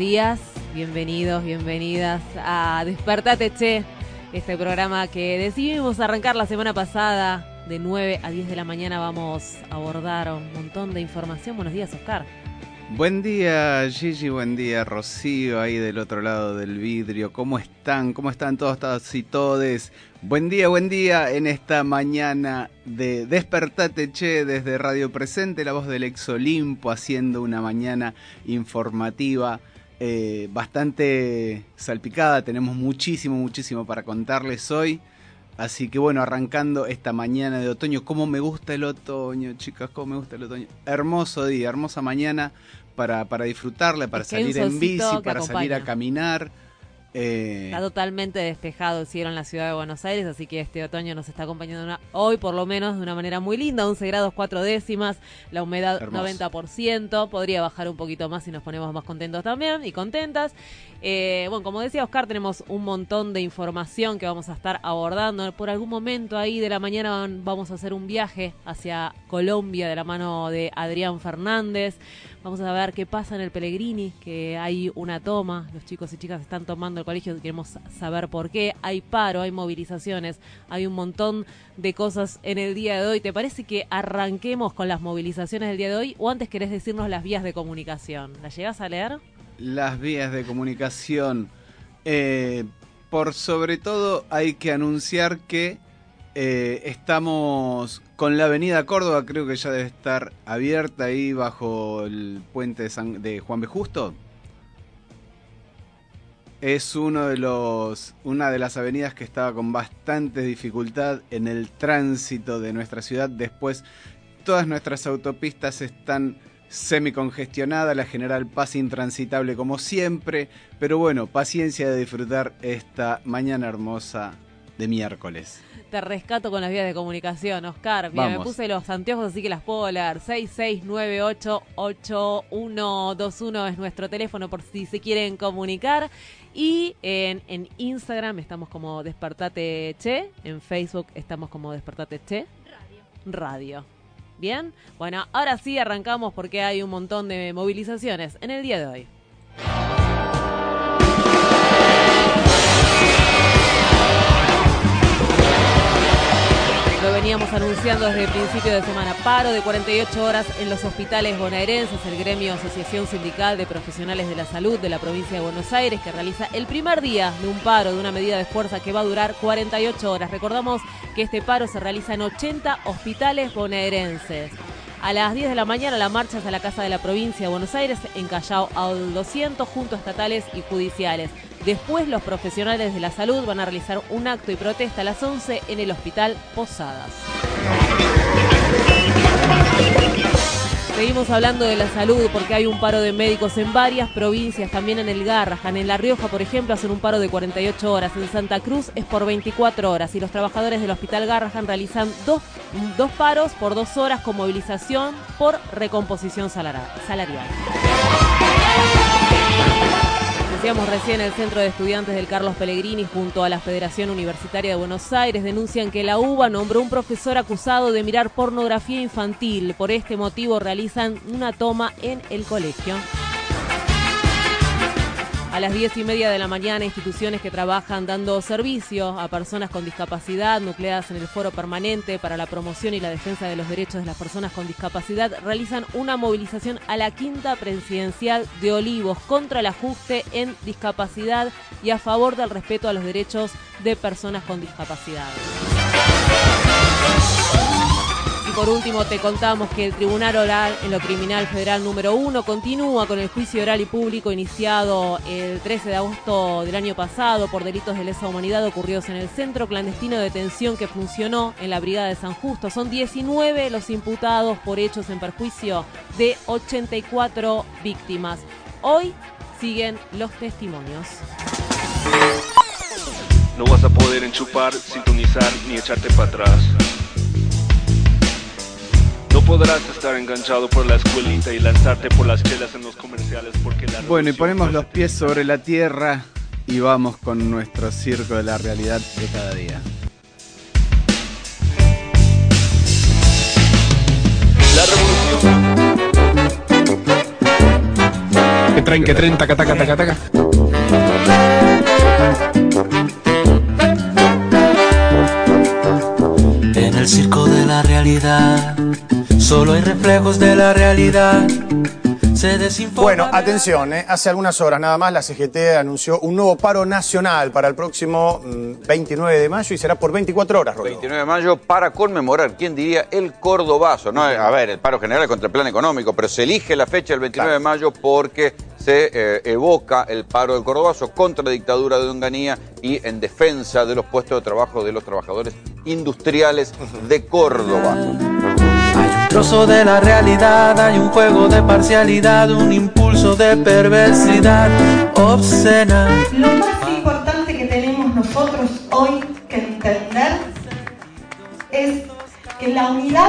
Días, bienvenidos, bienvenidas a Despertate Che, este programa que decidimos arrancar la semana pasada. De 9 a 10 de la mañana vamos a abordar un montón de información. Buenos días, Oscar. Buen día Gigi, buen día Rocío, ahí del otro lado del vidrio. ¿Cómo están? ¿Cómo están todos, y todes? Buen día, buen día en esta mañana de Despertate Che desde Radio Presente, la voz del ex Olimpo, haciendo una mañana informativa eh, bastante salpicada. Tenemos muchísimo, muchísimo para contarles hoy. Así que bueno, arrancando esta mañana de otoño, cómo me gusta el otoño, chicas, cómo me gusta el otoño. Hermoso día, hermosa mañana para, para disfrutarla, para Es que salir en bici, para salir a caminar. Eh, Está totalmente despejado el cielo en la ciudad de Buenos Aires, así que este otoño nos está acompañando una- hoy, por lo menos, de una manera muy linda. 11 grados 4 décimas, la humedad Hermoso. 90%. Podría bajar un poquito más si nos ponemos más contentos también y contentas. Eh, bueno, como decía Oscar, tenemos un montón de información que vamos a estar abordando. Por algún momento ahí de la mañana vamos a hacer un viaje hacia Colombia de la mano de Adrián Fernández. Vamos a ver qué pasa en el Pellegrini, que hay una toma, los chicos y chicas están tomando el colegio, queremos saber por qué, hay paro, hay movilizaciones, hay un montón de cosas en el día de hoy. ¿Te parece que arranquemos con las movilizaciones del día de hoy o antes querés decirnos las vías de comunicación? ¿Las llegas a leer? las vías de comunicación. Eh, por sobre todo hay que anunciar que eh, estamos con la avenida Córdoba, creo que ya debe estar abierta ahí bajo el puente de Juan B. Justo. Es uno de los, una de las avenidas que estaba con bastante dificultad en el tránsito de nuestra ciudad. Después, todas nuestras autopistas están semicongestionadas, la General Paz intransitable como siempre. Pero bueno, paciencia de disfrutar esta mañana hermosa de miércoles. Te rescato con las vías de comunicación, Oscar. Mira, me puse los anteojos, así que las puedo leer. 66988121 es nuestro teléfono por si se quieren comunicar. Y en, en Instagram estamos como Despertate Che. En Facebook estamos como Despertate Che. Radio. Bien, bueno, ahora sí arrancamos porque hay un montón de movilizaciones en el día de hoy. Veníamos anunciando desde el principio de semana. Paro de 48 horas en los hospitales bonaerenses. El gremio Asociación Sindical de Profesionales de la Salud de la provincia de Buenos Aires que realiza el primer día de un paro, de una medida de fuerza que va a durar 48 horas. Recordamos que este paro se realiza en 80 hospitales bonaerenses. A las 10 de la mañana la marcha es la Casa de la Provincia de Buenos Aires en Callao al 200 junto a estatales y judiciales. Después los profesionales de la salud van a realizar un acto y protesta a las 11 en el Hospital Posadas. Seguimos hablando de la salud porque hay un paro de médicos en varias provincias, también en el Garrahan. En La Rioja, por ejemplo, hacen un paro de 48 horas. En Santa Cruz es por 24 horas. Y los trabajadores del Hospital Garrahan realizan dos, dos paros por dos horas con movilización por recomposición salarial. Decíamos recién, el Centro de Estudiantes del Carlos Pellegrini junto a la Federación Universitaria de Buenos Aires denuncian que la UBA nombró un profesor acusado de mirar pornografía infantil. Por este motivo realizan una toma en el colegio. A las diez y media de la mañana, instituciones que trabajan dando servicio a personas con discapacidad, nucleadas en el Foro Permanente para la Promoción y la Defensa de los Derechos de las Personas con Discapacidad, realizan una movilización a la quinta presidencial de Olivos contra el ajuste en discapacidad y a favor del respeto a los derechos de personas con discapacidad. Y por último te contamos que el Tribunal Oral en lo Criminal Federal número 1 continúa con el juicio oral y público iniciado el 13 de agosto del año pasado por delitos de lesa humanidad ocurridos en el centro clandestino de detención que funcionó en la Brigada de San Justo. Son 19 los imputados por hechos en perjuicio de 84 víctimas. Hoy siguen los testimonios. No vas a poder enchupar, sintonizar ni echarte para atrás. No podrás estar enganchado por la escuelita y lanzarte por las chelas en los comerciales porque la Bueno, y ponemos los pies sobre la tierra y vamos con nuestro circo de la realidad de cada día. La revolución Que traen, que traen, taca, taca, taca, taca. En el circo de la realidad, solo hay reflejos de la realidad. Se desinforma. Bueno, atención, ¿eh? hace algunas horas nada más la CGT anunció un nuevo paro nacional para el próximo mm, 29 de mayo y será por 24 horas, Rodrigo. 29 de mayo para conmemorar, ¿quién diría? El Cordobazo. ¿no? A ver, el paro general contra el plan económico, pero se elige la fecha del 29 de mayo porque se eh, evoca el paro del Cordobazo contra la dictadura de Onganía y en defensa de los puestos de trabajo de los trabajadores industriales de Córdoba. Trozo de la realidad, hay un juego de parcialidad, un impulso de perversidad obscena. Lo más importante que tenemos nosotros hoy que entender es que la unidad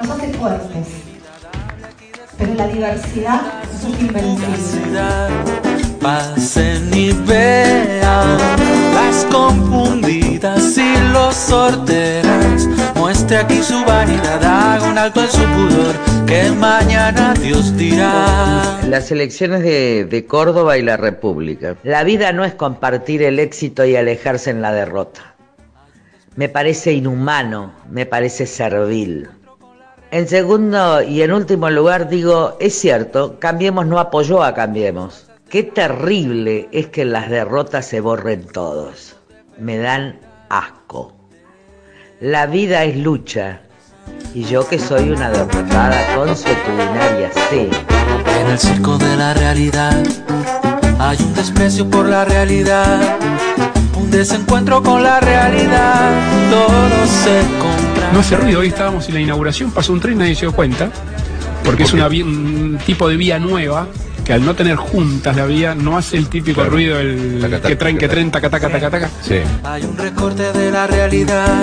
nos hace fuertes, pero la diversidad nos hace invencibles. Pasen y vean las confundidas y los sorteras. Muestre aquí su vanidad, haga un alto en su pudor, que mañana Dios dirá. Las elecciones de, de Córdoba y la República. La vida no es compartir el éxito y alejarse en la derrota. Me parece inhumano, me parece servil. En segundo y en último lugar digo, es cierto, Cambiemos no apoyó a Cambiemos. Qué terrible es que las derrotas se borren todos. Me dan asco. La vida es lucha. Y yo que soy una derrotada consuetudinaria, sé. En el circo de la realidad hay un desprecio por la realidad, un desencuentro con la realidad, todo se compra. No hace ruido, hoy estábamos en la inauguración, pasó un tren y nadie se dio cuenta, porque es una un tipo de vía nueva que al no tener juntas la vía no hace el típico ruido del Taca, taca, que traen, que traen, taca, taca, taca, taca. Sí. Hay un recorte de la realidad,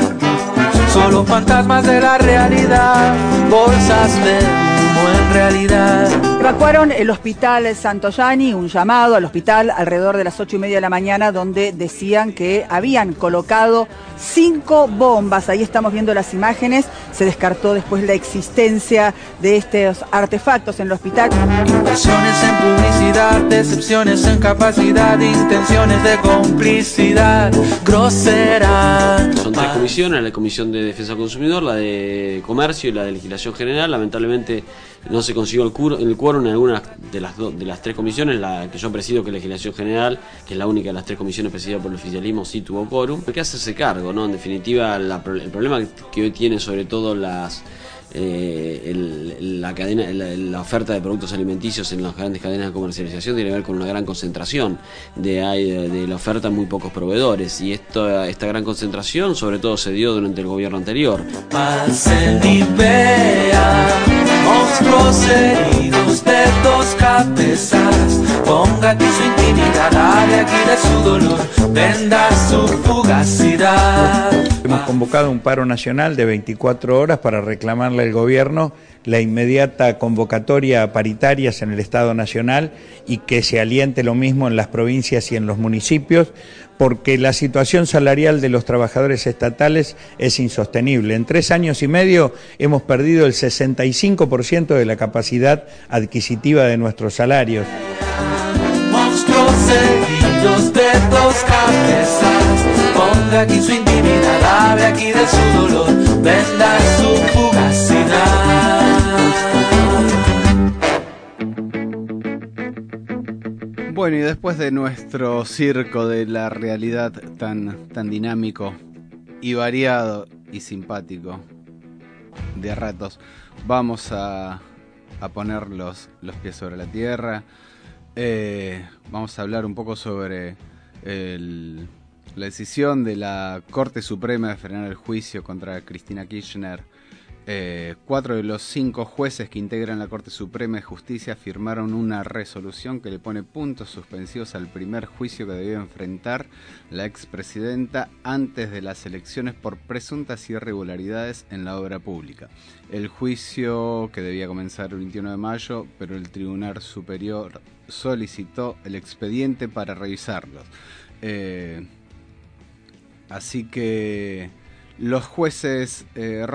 solo fantasmas de la realidad, bolsas de humo en realidad. Evacuaron el hospital Santoyani, un llamado al hospital alrededor de las ocho y media de la mañana, donde decían que habían colocado cinco bombas. Ahí estamos viendo las imágenes. Se descartó después la existencia de estos artefactos en el hospital. Inversiones en publicidad, decepciones en capacidad, intenciones de complicidad grosera. Son tres comisiones, la Comisión de Defensa del Consumidor, la de Comercio y la de Legislación General. Lamentablemente no se consiguió el, cur- el quórum en algunas de las, do- de las tres comisiones, la que yo presido, que es Legislación General, que es la única de las tres comisiones presidida por el oficialismo, sí tuvo quórum. Hay que hacerse cargo, ¿no? En definitiva, la el problema que hoy tiene sobre todo las... eh, el- la cadena la, la oferta de productos alimenticios en las grandes cadenas de comercialización tiene que ver con una gran concentración de, hay, de, de la oferta muy pocos proveedores y esto, esta gran concentración sobre todo se dio durante el gobierno anterior Pasen y vean monstruos heridos de dos cabezas. Ponga aquí su intimidad, aquí de su dolor, venda su fugacidad. Hemos convocado un paro nacional de 24 horas para al gobierno la inmediata convocatoria a paritarias en el Estado Nacional y que se aliente lo mismo en las provincias y en los municipios, porque la situación salarial de los trabajadores estatales es insostenible. En tres años y medio hemos perdido el 65% de la capacidad adquisitiva de nuestros salarios. Monstruos de dos cabezas. Ponga aquí su intimidad, hable aquí de su dolor, venda su fugacidad. Bueno, y después de nuestro circo de la realidad tan, tan dinámico y variado y simpático, de ratos. Vamos a, a poner los, los pies sobre la tierra. Eh, vamos a hablar un poco sobre el- la decisión de la Corte Suprema de frenar el juicio contra Cristina Kirchner. Eh, cuatro de los cinco jueces que integran la Corte Suprema de Justicia firmaron una resolución que le pone puntos suspensivos al primer juicio que debió enfrentar la expresidenta antes de las elecciones por presuntas irregularidades en la obra pública. El juicio que debía comenzar el 21 de mayo, pero el Tribunal Superior solicitó el expediente para revisarlos. Eh, así que los jueces eh,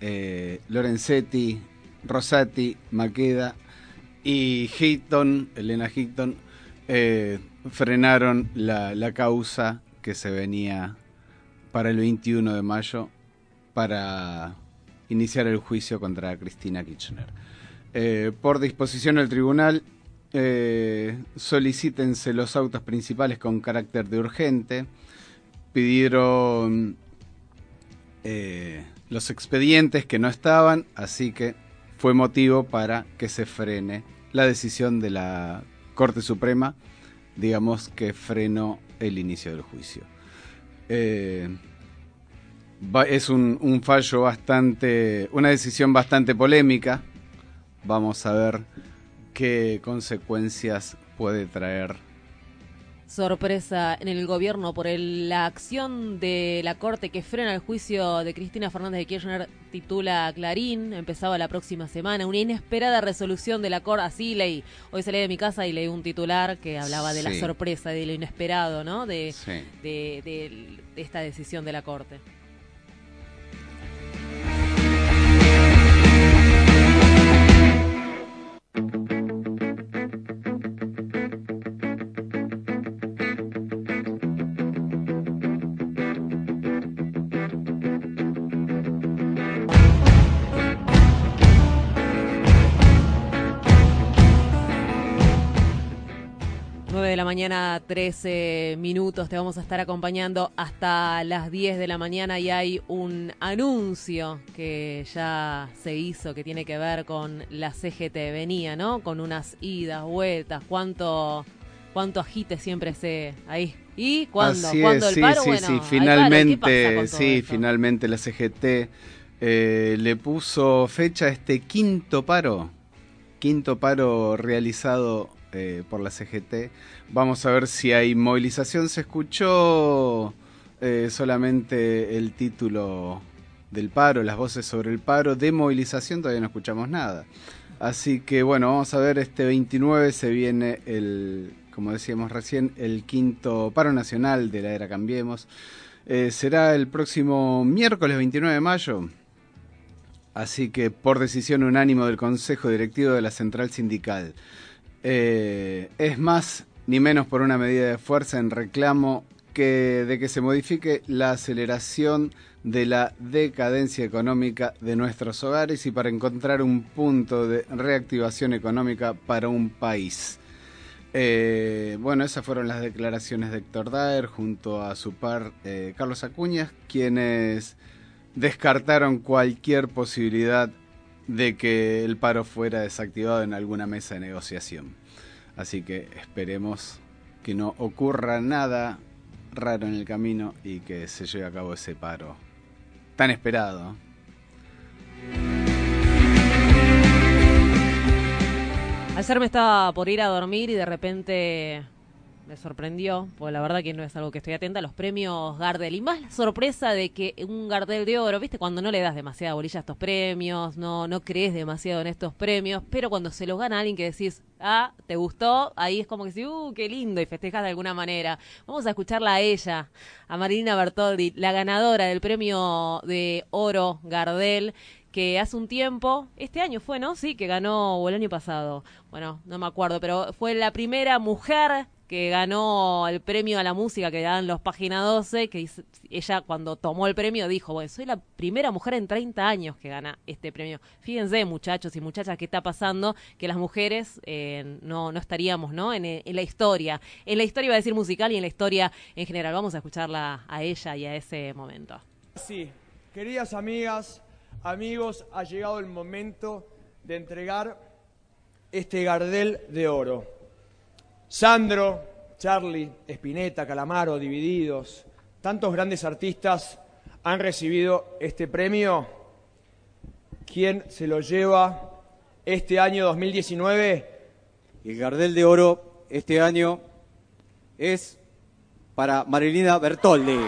eh, Lorenzetti, Rosati, Maqueda y Hitton, Elena Hitton, eh, frenaron la, la causa que se venía para el 21 de mayo para iniciar el juicio contra Cristina Kirchner. Eh, por disposición del tribunal, solicítense los autos principales con carácter de urgente. Pidieron eh, los expedientes que no estaban, así que fue motivo para que se frene la decisión de la Corte Suprema, digamos que frenó el inicio del juicio. Eh, es un fallo bastante, una decisión bastante polémica. Vamos a ver qué consecuencias puede traer. Sorpresa en el gobierno por el- la acción de la Corte que frena el juicio de Cristina Fernández de Kirchner, titula Clarín, empezaba la próxima semana, una inesperada resolución de la Corte, así leí, hoy salí de mi casa y leí un titular que hablaba de la sorpresa, de lo inesperado, ¿no? De, Sí. de, de- de esta decisión de la Corte. Mañana, 13 minutos. Te vamos a estar acompañando hasta las 10 de la mañana y hay un anuncio que ya se hizo que tiene que ver con la CGT. Venía, ¿no? Con unas idas, vueltas. ¿Cuánto, cuánto agite siempre se ahí? ¿Y cuándo? Así ¿Cuándo es, el paro? Sí, bueno, sí, hay sí, paro. ¿Qué finalmente, sí, esto? finalmente la CGT eh, le puso fecha a este quinto paro, quinto paro realizado eh, por la CGT. Vamos a ver si hay movilización. Se escuchó eh, solamente el título del paro, las voces sobre el paro. De movilización todavía no escuchamos nada. Así que bueno, vamos a ver, este 29 se viene el, como decíamos recién, el quinto paro nacional de la era Cambiemos. Eh, será el próximo miércoles 29 de mayo. Así que por decisión unánimo del Consejo Directivo de la Central Sindical. Eh, es más ni menos por una medida de fuerza en reclamo que de que se modifique la aceleración de la decadencia económica de nuestros hogares y para encontrar un punto de reactivación económica para un país. Eh, bueno, esas fueron las declaraciones de Héctor Daer junto a su par eh, Carlos Acuñas, quienes descartaron cualquier posibilidad de que el paro fuera desactivado en alguna mesa de negociación. Así que esperemos que no ocurra nada raro en el camino y que se lleve a cabo ese paro tan esperado. Ayer me estaba por ir a dormir y de repente me sorprendió, pues la verdad que no es algo que estoy atenta, los premios Gardel. Y más la sorpresa de que un Gardel de oro, viste, cuando no le das demasiada bolilla a estos premios, no, no crees demasiado en estos premios, pero cuando se los gana alguien que decís, ah, te gustó, ahí es como que decís, uh, qué lindo, y festejas de alguna manera. Vamos a escucharla a ella, a Marina Bertoldi, la ganadora del premio de oro Gardel que hace un tiempo, este año fue, ¿no? Sí, que ganó, o el año pasado, bueno, no me acuerdo, pero fue la primera mujer que ganó el premio a la música que dan los Página 12, que ella cuando tomó el premio dijo, bueno, soy la primera mujer en 30 años que gana este premio. Fíjense, muchachos y muchachas, qué está pasando, que las mujeres eh, no, no estaríamos, ¿no? En, en la historia, en la historia iba a decir musical y en la historia en general. Vamos a escucharla a ella y a ese momento. Sí, Queridas amigas, amigos, ha llegado el momento de entregar este Gardel de Oro. Sandro, Charlie, Spinetta, Calamaro, Divididos, tantos grandes artistas han recibido este premio. ¿Quién se lo lleva este año 2019? El Gardel de Oro este año es para Marilina Bertoldi.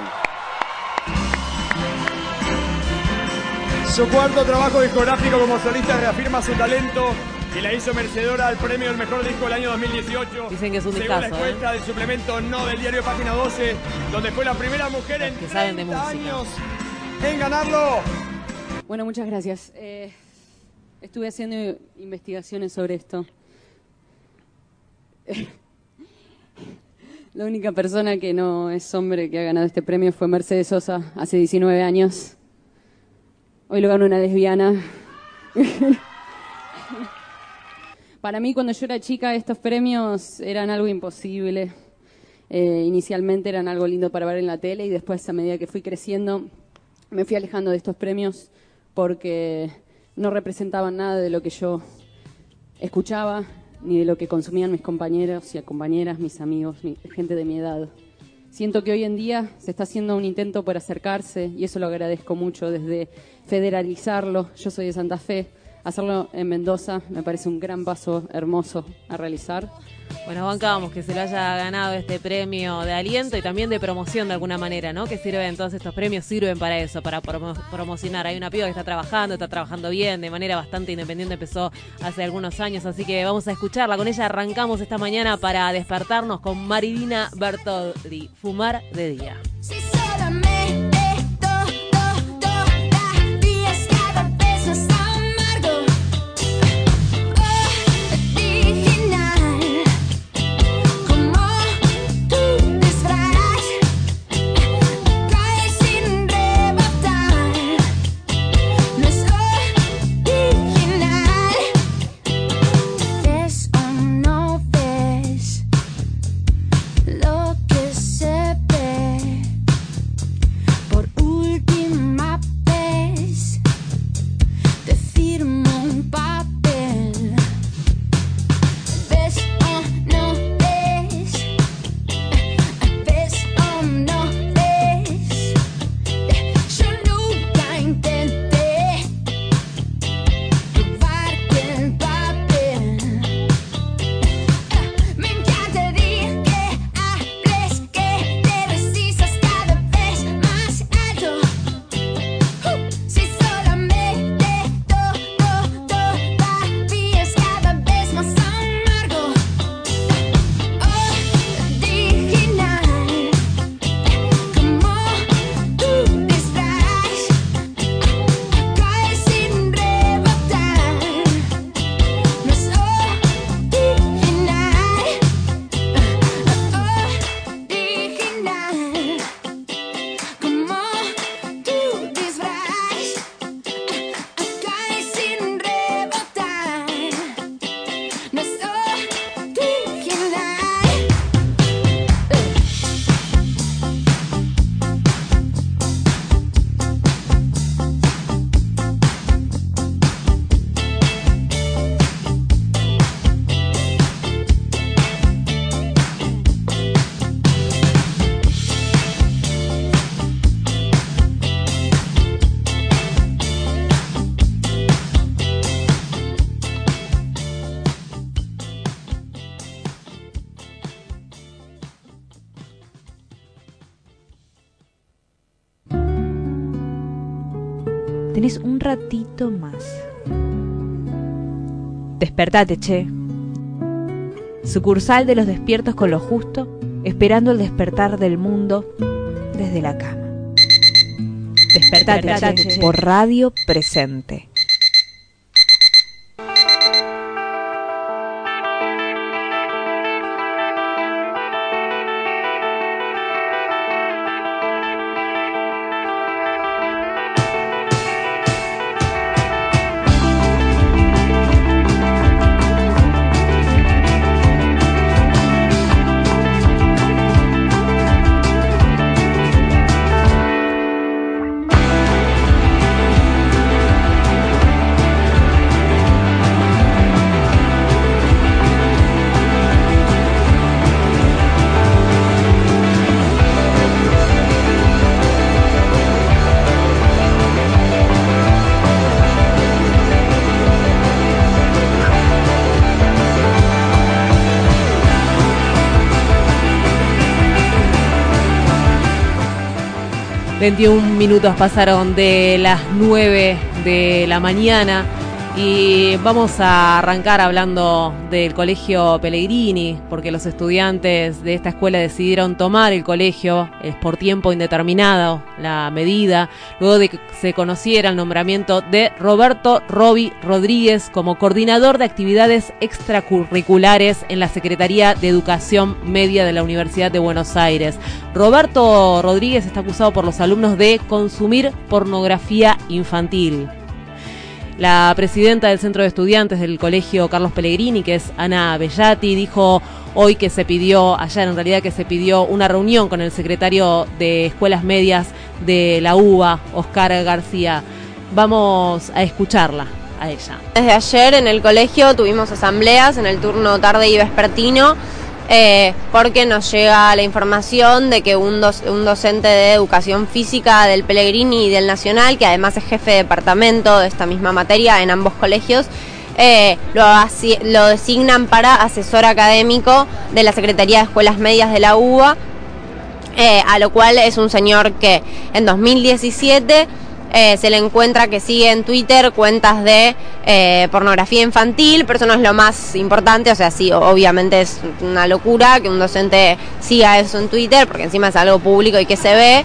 Su cuarto trabajo discográfico como solista reafirma su talento y la hizo merecedora al premio del mejor disco del año 2018. Dicen que es un Según discazo, la encuesta del suplemento No del diario Página 12, donde fue la primera mujer en que saben de 30 música. años en ganarlo. Bueno, muchas gracias. Eh, estuve haciendo investigaciones sobre esto. La única persona que no es hombre que ha ganado este premio fue Mercedes Sosa hace 19 años. Hoy lo ganó una lesbiana. Para mí, cuando yo era chica, estos premios eran algo imposible. Eh, inicialmente eran algo lindo para ver en la tele y después, a medida que fui creciendo, me fui alejando de estos premios porque no representaban nada de lo que yo escuchaba ni de lo que consumían mis compañeros y compañeras, mis amigos, mi- gente de mi edad. Siento que hoy en día se está haciendo un intento por acercarse y eso lo agradezco mucho desde federalizarlo. Yo soy de Santa Fe. Hacerlo en Mendoza me parece un gran paso hermoso a realizar. Bueno, bancamos que se lo haya ganado este premio de aliento y también de promoción de alguna manera, ¿no? Que sirven, todos estos premios sirven para eso, para promo- promocionar. Hay una piba que está trabajando, está trabajando bien, de manera bastante independiente, empezó hace algunos años, así que vamos a escucharla. Con ella arrancamos esta mañana para despertarnos con Marilina Bertoldi, Fumar de Día. Si solamente un ratito más. Despertate, che. Sucursal de los despiertos con lo justo, esperando el despertar del mundo desde la cama. Despertate, Despertate, che, por radio presente. 21 minutos pasaron de las 9 de la mañana y vamos a arrancar hablando del colegio Pellegrini, porque los estudiantes de esta escuela decidieron tomar el colegio, es por tiempo indeterminado la medida, luego de que se conociera el nombramiento de Roberto Robi Rodríguez como coordinador de actividades extracurriculares en la Secretaría de Educación Media de la Universidad de Buenos Aires. Roberto Rodríguez está acusado por los alumnos de consumir pornografía infantil. La presidenta del Centro de Estudiantes del Colegio Carlos Pellegrini, que es Ana Bellati, dijo hoy que se pidió, ayer en realidad que se pidió una reunión con el secretario de Escuelas Medias de la UBA, Oscar García. Vamos a escucharla a ella. Desde ayer en el colegio tuvimos asambleas en el turno tarde y vespertino eh, porque nos llega la información de que un, doc- un docente de educación física del Pellegrini y del Nacional, que además es jefe de departamento de esta misma materia en ambos colegios, eh, lo designan para asesor académico de la Secretaría de Escuelas Medias de la UBA, eh, a lo cual es un señor que en 2017 eh, se le encuentra que sigue en Twitter cuentas de eh, pornografía infantil, pero eso no es lo más importante, o sea, sí, obviamente es una locura que un docente siga eso en Twitter, porque encima es algo público y que se ve,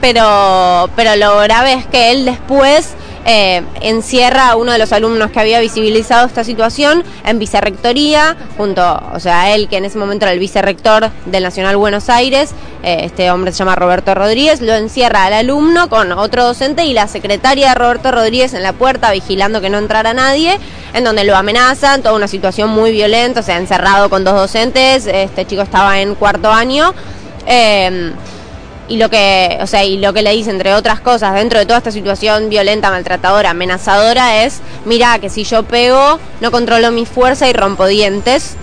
pero, pero lo grave es que él después eh, encierra a uno de los alumnos que había visibilizado esta situación en vicerrectoría, junto, o sea, él que en ese momento era el vicerrector del Nacional Buenos Aires, eh, este hombre se llama Roberto Rodríguez, lo encierra al alumno con otro docente y la secretaria de Roberto Rodríguez en la puerta vigilando que no entrara nadie, en donde lo amenazan, toda una situación muy violenta, o sea, encerrado con dos docentes, este chico estaba en cuarto año. eh, y lo que, o sea, y lo que le dice entre otras cosas dentro de toda esta situación violenta, maltratadora, amenazadora es, mira que si yo pego no controlo mi fuerza y rompo dientes.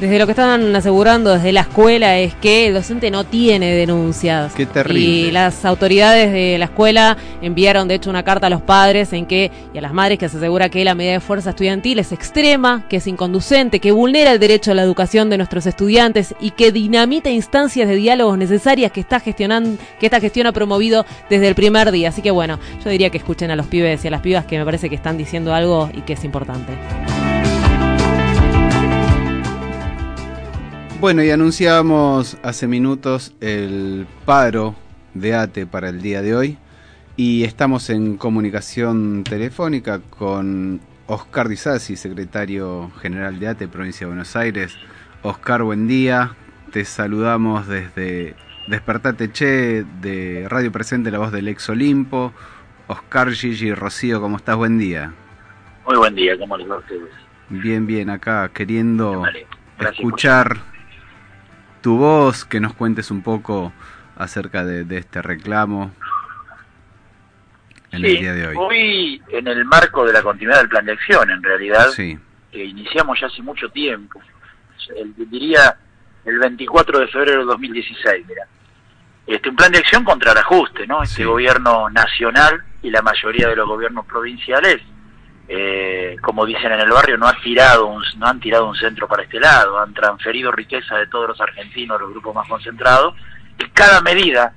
Desde lo que están asegurando desde la escuela es que el docente no tiene denuncias. Qué terrible. Y las autoridades de la escuela enviaron de hecho una carta a los padres en que y a las madres que se asegura que la medida de fuerza estudiantil es extrema, que es inconducente, que vulnera el derecho a la educación de nuestros estudiantes y que dinamita instancias de diálogos necesarias que esta gestionan, que esta gestión ha promovido desde el primer día. Así que bueno, yo diría que escuchen a los pibes y a las pibas que me parece que están diciendo algo y que es importante. Bueno, y anunciábamos hace minutos el paro de ATE para el día de hoy y estamos en comunicación telefónica con Oscar Disasi, secretario general de ATE, provincia de Buenos Aires. Oscar, buen día. Te saludamos desde Despertate Che de Radio Presente, la voz del ex Olimpo. Oscar, Gigi, Rocío, ¿cómo estás? Buen día. Muy buen día, ¿cómo les va a ustedes? Bien, bien, acá queriendo escuchar tu voz, que nos cuentes un poco acerca de, de este reclamo en el día de hoy. Hoy, en el marco de la continuidad del plan de acción, en realidad, Sí, que iniciamos ya hace mucho tiempo, el- diría el 24 de febrero de 2016, mira. Este, un plan de acción contra el ajuste, ¿no? Este gobierno nacional y la mayoría de los gobiernos provinciales, eh, como dicen en el barrio, no, ha tirado un, no han tirado un centro para este lado, han transferido riqueza de todos los argentinos, los grupos más concentrados, y cada medida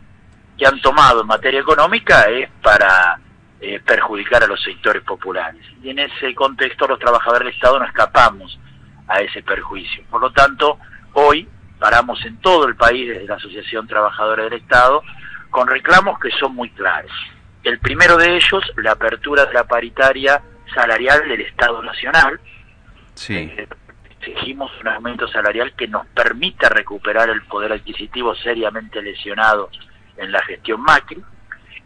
que han tomado en materia económica es para eh, perjudicar a los sectores populares. Y en ese contexto los trabajadores del Estado no escapamos a ese perjuicio. Por lo tanto, hoy paramos en todo el país desde la Asociación Trabajadora del Estado con reclamos que son muy claros. El primero de ellos, la apertura de la paritaria salarial del Estado Nacional. sí, Exigimos un aumento salarial que nos permita recuperar el poder adquisitivo seriamente lesionado en la gestión Macri.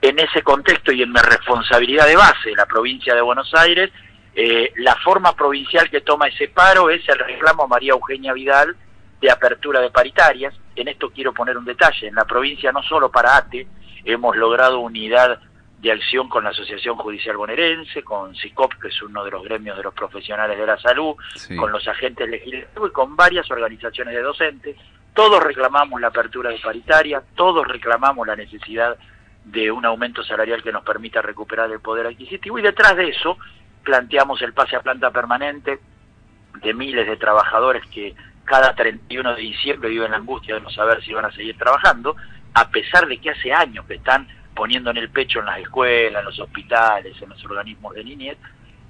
En ese contexto y en mi responsabilidad de base de la provincia de Buenos Aires, eh, la forma provincial que toma ese paro es el reclamo a María Eugenia Vidal de apertura de paritarias. En esto quiero poner un detalle. En la provincia, no solo para ATE, hemos logrado unidad de acción con la Asociación Judicial Bonaerense, con SICOP, que es uno de los gremios de los profesionales de la salud, Sí. con los agentes legislativos y con varias organizaciones de docentes. Todos reclamamos la apertura de paritaria, todos reclamamos la necesidad de un aumento salarial que nos permita recuperar el poder adquisitivo y detrás de eso planteamos el pase a planta permanente de miles de trabajadores que cada 31 de diciembre viven la angustia de no saber si van a seguir trabajando a pesar de que hace años que están poniendo en el pecho en las escuelas, en los hospitales, en los organismos de niñez,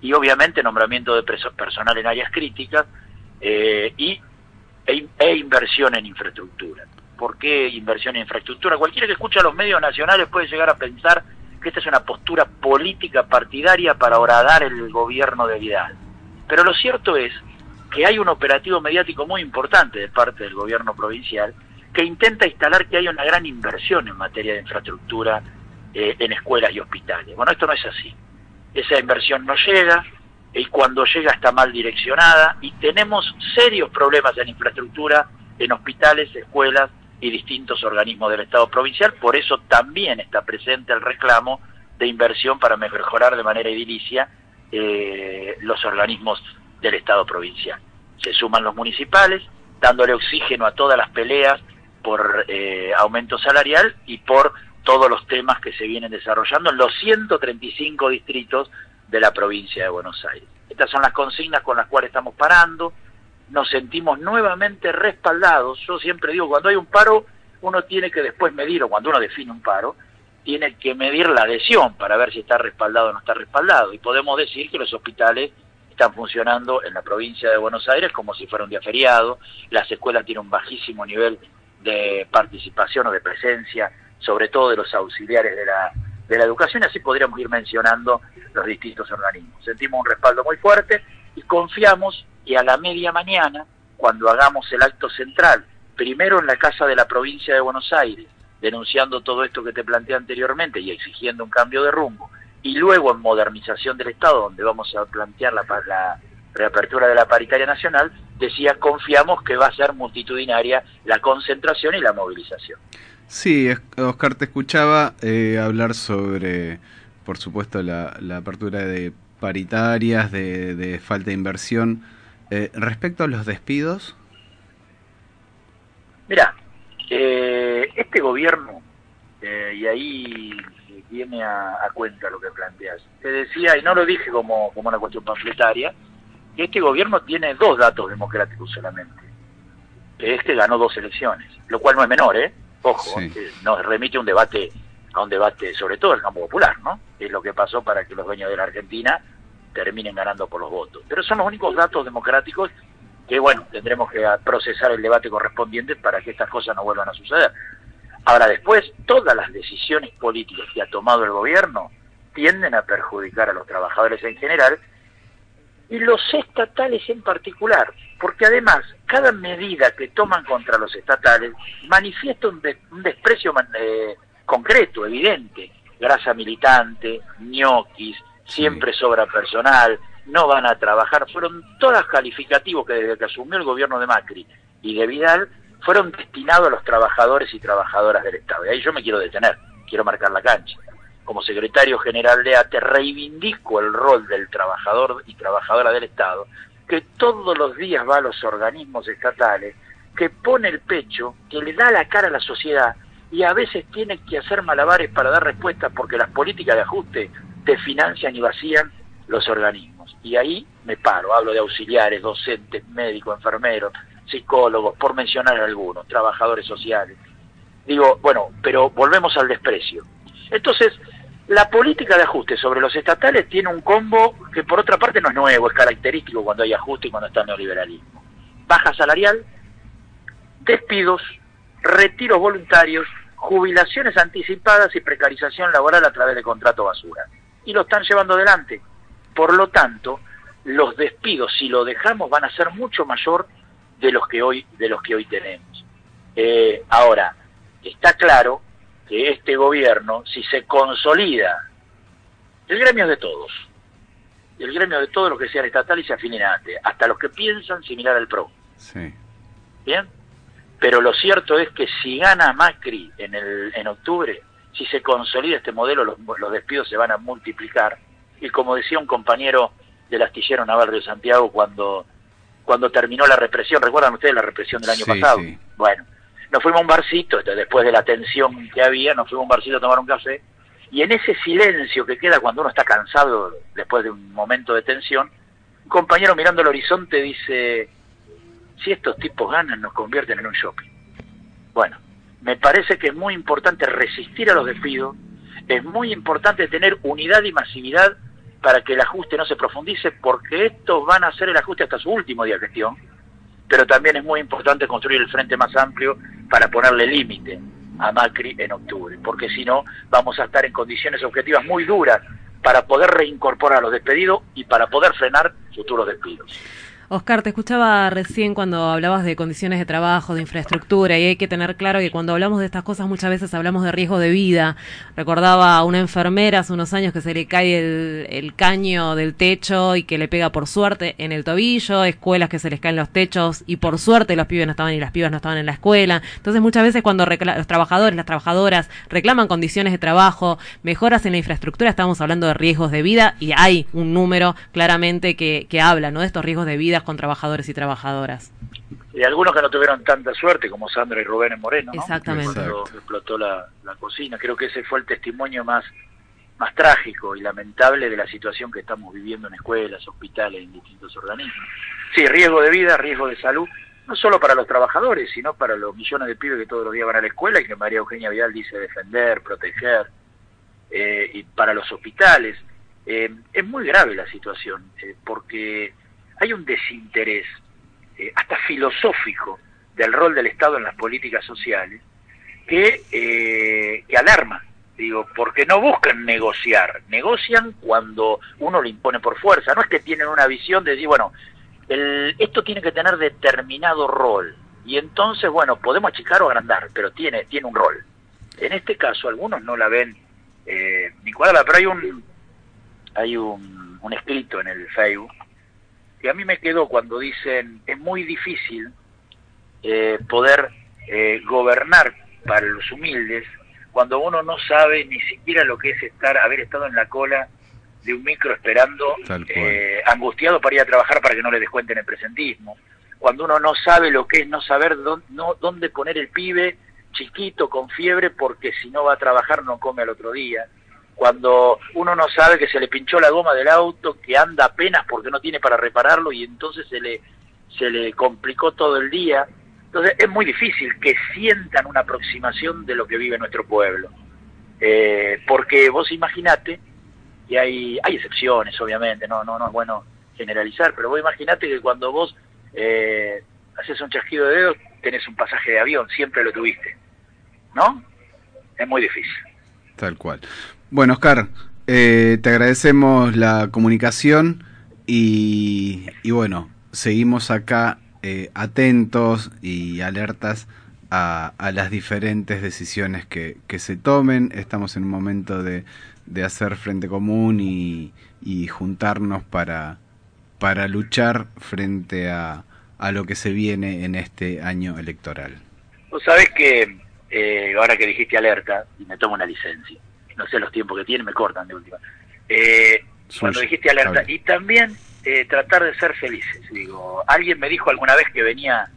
y obviamente nombramiento de personal en áreas críticas eh, y, e, e inversión en infraestructura. ¿Por qué inversión en infraestructura? Cualquiera que escucha los medios nacionales puede llegar a pensar que esta es una postura política partidaria para horadar el gobierno de Vidal. Pero lo cierto es que hay un operativo mediático muy importante de parte del gobierno provincial que intenta instalar que hay una gran inversión en materia de infraestructura eh, en escuelas y hospitales. Bueno, esto no es así. Esa inversión no llega y cuando llega está mal direccionada y tenemos serios problemas en infraestructura en hospitales, escuelas y distintos organismos del Estado provincial. Por eso también está presente el reclamo de inversión para mejorar de manera edilicia eh, los organismos del Estado provincial. Se suman los municipales, dándole oxígeno a todas las peleas por eh, aumento salarial y por todos los temas que se vienen desarrollando en los 135 distritos de la provincia de Buenos Aires. Estas son las consignas con las cuales estamos parando, nos sentimos nuevamente respaldados. Yo siempre digo, cuando hay un paro, uno tiene que después medir, o cuando uno define un paro, tiene que medir la adhesión para ver si está respaldado o no está respaldado. Y podemos decir que los hospitales están funcionando en la provincia de Buenos Aires como si fuera un día feriado, las escuelas tienen un bajísimo nivel de participación o de presencia, sobre todo de los auxiliares de la, de la educación, así podríamos ir mencionando los distintos organismos. Sentimos un respaldo muy fuerte y confiamos que a la media mañana, cuando hagamos el acto central, primero en la Casa de la Provincia de Buenos Aires, denunciando todo esto que te planteé anteriormente y exigiendo un cambio de rumbo, y luego en modernización del Estado, donde vamos a plantear la, la reapertura de la paritaria nacional, decía, confiamos que va a ser multitudinaria la concentración y la movilización. Sí, Oscar, te escuchaba eh, hablar sobre, por supuesto, la, la apertura de paritarias, de, de falta de inversión. Eh, respecto a los despidos, Mira, eh, este gobierno, eh, y ahí viene a, a cuenta lo que planteas, te decía, y no lo dije como, como una cuestión panfletaria, que este gobierno tiene dos datos democráticos solamente. Este ganó dos elecciones, lo cual no es menor, ¿eh? Ojo, Sí. eh, nos remite a un debate, a un debate sobre todo el campo popular, ¿no? Es lo que pasó para que los dueños de la Argentina terminen ganando por los votos. Pero son los únicos datos democráticos que, bueno, tendremos que procesar el debate correspondiente para que estas cosas no vuelvan a suceder. Ahora, después, todas las decisiones políticas que ha tomado el gobierno tienden a perjudicar a los trabajadores en general y los estatales en particular, porque además cada medida que toman contra los estatales manifiesta un, de- un desprecio eh, concreto, evidente, grasa militante, ñoquis, siempre sobra personal, no van a trabajar, fueron todas calificativos que desde que asumió el gobierno de Macri y de Vidal fueron destinados a los trabajadores y trabajadoras del Estado. Y ahí yo me quiero detener, quiero marcar la cancha como secretario general de ATE, reivindico el rol del trabajador y trabajadora del Estado, que todos los días va a los organismos estatales, que pone el pecho, que le da la cara a la sociedad y a veces tiene que hacer malabares para dar respuestas porque las políticas de ajuste te financian y vacían los organismos. Y ahí me paro, hablo de auxiliares, docentes, médicos, enfermeros, psicólogos, por mencionar algunos, trabajadores sociales. Digo, bueno, pero volvemos al desprecio. Entonces, la política de ajuste sobre los estatales tiene un combo que por otra parte no es nuevo, es característico cuando hay ajuste y cuando está el neoliberalismo. Baja salarial, despidos, retiros voluntarios, jubilaciones anticipadas y precarización laboral a través de contrato basura. Y lo están llevando adelante. Por lo tanto, los despidos, si lo dejamos, van a ser mucho mayor de los que hoy, de los que hoy tenemos. Eh, ahora, está claro que este gobierno, si se consolida, el gremio es de todos, el gremio de todos los que sean estatales y se afinen hasta los que piensan similar al PRO. sí. ¿Bien? Pero lo cierto es que si gana Macri en, el, en octubre, si se consolida este modelo, los, los despidos se van a multiplicar. Y como decía un compañero del astillero naval de Santiago cuando, cuando terminó la represión, ¿recuerdan ustedes la represión del año Sí, pasado? sí. Bueno, nos fuimos a un barcito, después de la tensión que había, nos fuimos a un barcito a tomar un café, y en ese silencio que queda cuando uno está cansado después de un momento de tensión, un compañero mirando el horizonte dice, si estos tipos ganan nos convierten en un shopping. Bueno, me parece que es muy importante resistir a los despidos, es muy importante tener unidad y masividad para que el ajuste no se profundice, porque estos van a hacer el ajuste hasta su último día de gestión, pero también es muy importante construir el frente más amplio para ponerle límite a Macri en octubre, porque si no vamos a estar en condiciones objetivas muy duras para poder reincorporar a los despedidos y para poder frenar futuros despidos. Oscar, te escuchaba recién cuando hablabas de condiciones de trabajo, de infraestructura, y hay que tener claro que cuando hablamos de estas cosas muchas veces hablamos de riesgo de vida. Recordaba a una enfermera hace unos años que se le cae el, caño del techo y que le pega por suerte en el tobillo, escuelas que se les caen los techos y por suerte los pibes no estaban y las pibas no estaban en la escuela. Entonces muchas veces cuando los trabajadores, las trabajadoras reclaman condiciones de trabajo, mejoras en la infraestructura, estamos hablando de riesgos de vida y hay un número claramente que, que habla ¿no? de estos riesgos de vida con trabajadores y trabajadoras. Y algunos que no tuvieron tanta suerte, como Sandra y Rubén en Moreno, ¿no? Exactamente. Cuando explotó la, la cocina. Creo que ese fue el testimonio más, más trágico y lamentable de la situación que estamos viviendo en escuelas, hospitales, en distintos organismos. Sí, riesgo de vida, riesgo de salud, no solo para los trabajadores, sino para los millones de pibes que todos los días van a la escuela y que María Eugenia Vidal dice defender, proteger, eh, y para los hospitales. Eh, es muy grave la situación, eh, porque hay un desinterés, eh, hasta filosófico, del rol del Estado en las políticas sociales, que, eh, que alarma, digo, porque no buscan negociar, negocian cuando uno le impone por fuerza, no es que tienen una visión de decir, bueno, el, esto tiene que tener determinado rol, y entonces, bueno, podemos achicar o agrandar, pero tiene, tiene un rol. En este caso, algunos no la ven eh, ni cuadrada, pero hay un, hay un, un escrito en el Facebook que a mí me quedó cuando dicen es muy difícil eh, poder eh, gobernar para los humildes cuando uno no sabe ni siquiera lo que es estar haber estado en la cola de un micro esperando eh, angustiado para ir a trabajar para que no le descuenten el presentismo. Cuando uno no sabe lo que es no saber dónde, no, dónde poner el pibe chiquito con fiebre porque si no va a trabajar no come al otro día cuando uno no sabe que se le pinchó la goma del auto, que anda apenas porque no tiene para repararlo y entonces se le, se le complicó todo el día. Entonces es muy difícil que sientan una aproximación de lo que vive nuestro pueblo. Eh, porque vos imaginate, y hay, hay excepciones obviamente, no, no, no es bueno generalizar, pero vos imaginate que cuando vos eh, haces un chasquido de dedos, tenés un pasaje de avión, siempre lo tuviste. ¿No? Es muy difícil. Tal cual. Bueno, Oscar, eh, te agradecemos la comunicación y, y bueno, seguimos acá eh, atentos y alertas a, a las diferentes decisiones que, que se tomen. Estamos en un momento de, hacer frente común y, y juntarnos para, para luchar frente a, a lo que se viene en este año electoral. Vos sabés que eh, ahora que dijiste alerta, y me tomo una licencia, no sé los tiempos que tiene, me cortan de última. Eh, cuando dijiste alerta, y también eh, tratar de ser felices. Digo, alguien me dijo alguna vez que venía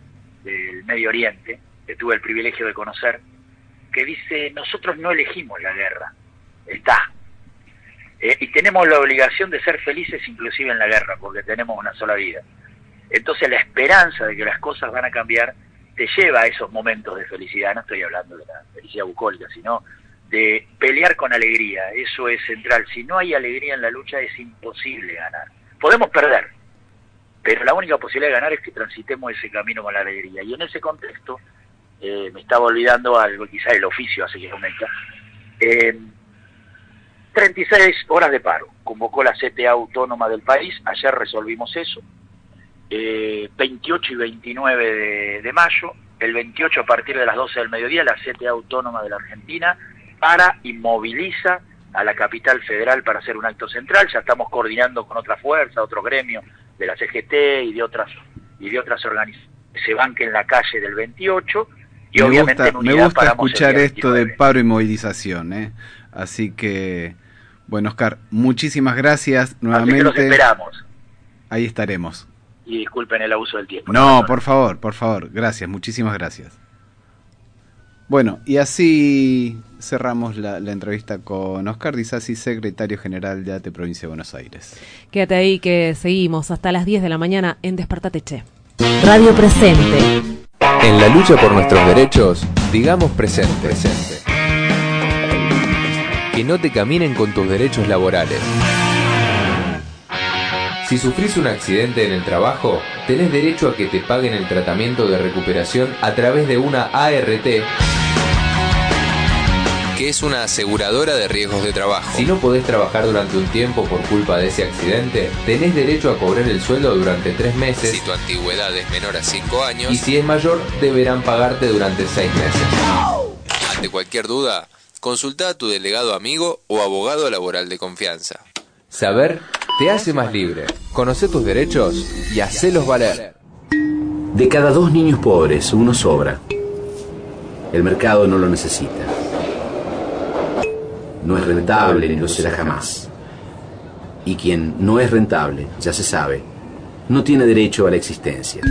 del Medio Oriente, que tuve el privilegio de conocer, que dice, nosotros no elegimos la guerra, está. Eh, y tenemos la obligación de ser felices inclusive en la guerra, porque tenemos una sola vida. Entonces la esperanza de que las cosas van a cambiar te lleva a esos momentos de felicidad, no estoy hablando de la felicidad bucólica, sino de pelear con alegría, eso es central. Si no hay alegría en la lucha es imposible ganar. Podemos perder, pero la única posibilidad de ganar es que transitemos ese camino con la alegría. Y en ese contexto, eh, me estaba olvidando algo, quizá el oficio hace que comenta, eh, 36 horas de paro, convocó la CTA autónoma del país, ayer resolvimos eso, eh, 28 y 29 de, de mayo, el 28 a partir de las 12 del mediodía, la CTA autónoma de la Argentina para y moviliza a la capital federal para hacer un acto central, ya estamos coordinando con otra fuerza, otro gremio de la CGT y de otras y de otras organizaciones que se banquen en la calle del 28 y me obviamente gusta, en me gusta escuchar esto de paro y movilización, ¿eh? Así que, bueno, Oscar, muchísimas gracias Así que nuevamente. los esperamos. Ahí estaremos. Y disculpen el abuso del tiempo. No, por favor, por favor, gracias, muchísimas gracias. Bueno, y así cerramos la, la entrevista con Oscar Disasi, secretario general de ATE Provincia de Buenos Aires. Quédate ahí que seguimos hasta las 10 de la mañana en Despertate Che. Radio Presente. En la lucha por nuestros derechos, digamos presente. Que no te caminen con tus derechos laborales. Si sufrís un accidente en el trabajo, tenés derecho a que te paguen el tratamiento de recuperación a través de una ART, que es una aseguradora de riesgos de trabajo. Si no podés trabajar durante un tiempo por culpa de ese accidente, tenés derecho a cobrar el sueldo durante tres meses. Si tu antigüedad es menor a cinco años. Y si es mayor, deberán pagarte durante seis meses. Ante cualquier duda, consulta a tu delegado amigo o abogado laboral de confianza. Saber te hace más libre. Conoce tus derechos y hacelos valer. De cada dos niños pobres, uno sobra. El mercado no lo necesita. No es rentable ni lo será jamás. Y quien no es rentable, ya se sabe, no tiene derecho a la existencia.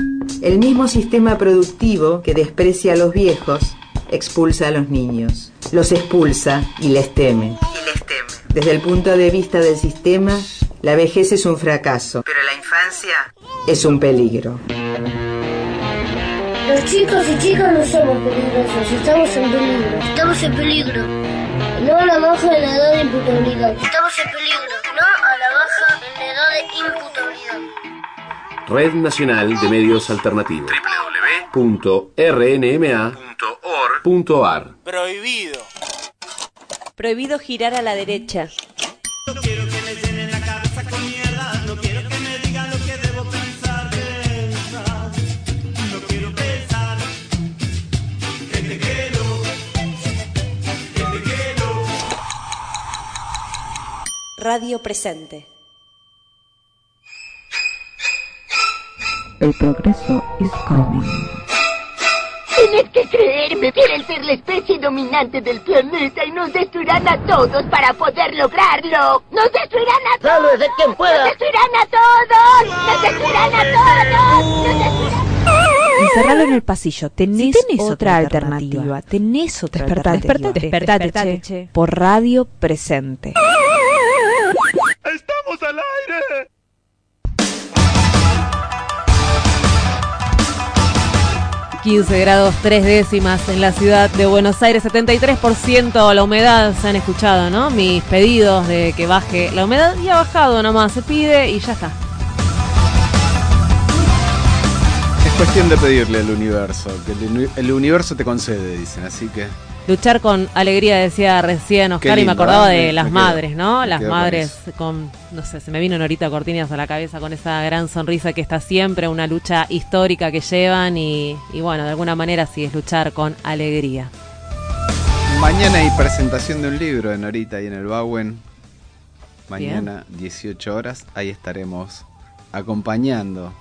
El mismo sistema productivo que desprecia a los viejos expulsa a los niños. Los expulsa y les teme. Desde el punto de vista del sistema, la vejez es un fracaso. Pero la infancia es un peligro. Los chicos y chicas no somos peligrosos, estamos en peligro. Estamos en peligro. No a la baja en la edad de imputabilidad. Estamos en peligro. No a la baja en la edad de imputabilidad. Red Nacional de Medios Alternativos. www.rnma.org.ar Prohibido. Prohibido girar a la derecha. Radio presente. El progreso is coming. Tienes que creerme, quieren ser la especie dominante del planeta y nos destruirán a todos para poder lograrlo. ¡Nos destruirán a todos! ¡Sálvese quien pueda! ¡Nos destruirán a todos! ¡Nos destruirán a todos! ¡Nos destruirán Encerralo en el pasillo. Tenés, tenés otra, otra alternativa. alternativa. Tenés otra Despertate, alternativa. despertate, Despertate, despertate, che. che. Por radio presente. ¡Estamos al aire! 15 grados 3 décimas en la ciudad de Buenos Aires, 73% la humedad, se han escuchado, ¿no? Mis pedidos de que baje la humedad y ha bajado nomás, se pide y ya está. Es cuestión de pedirle al universo, que el universo te concede, dicen, así que... Luchar con alegría, decía recién Oscar, y me acordaba ¿eh? de las me quedo- madres, ¿no? Las con madres con, no sé, se me vino Norita Cortinas a la cabeza con esa gran sonrisa que está siempre, una lucha histórica que llevan y, y bueno, de alguna manera sí es luchar con alegría. Mañana hay presentación de un libro en Norita y en el Bauen. Mañana, 18 horas, ahí estaremos acompañando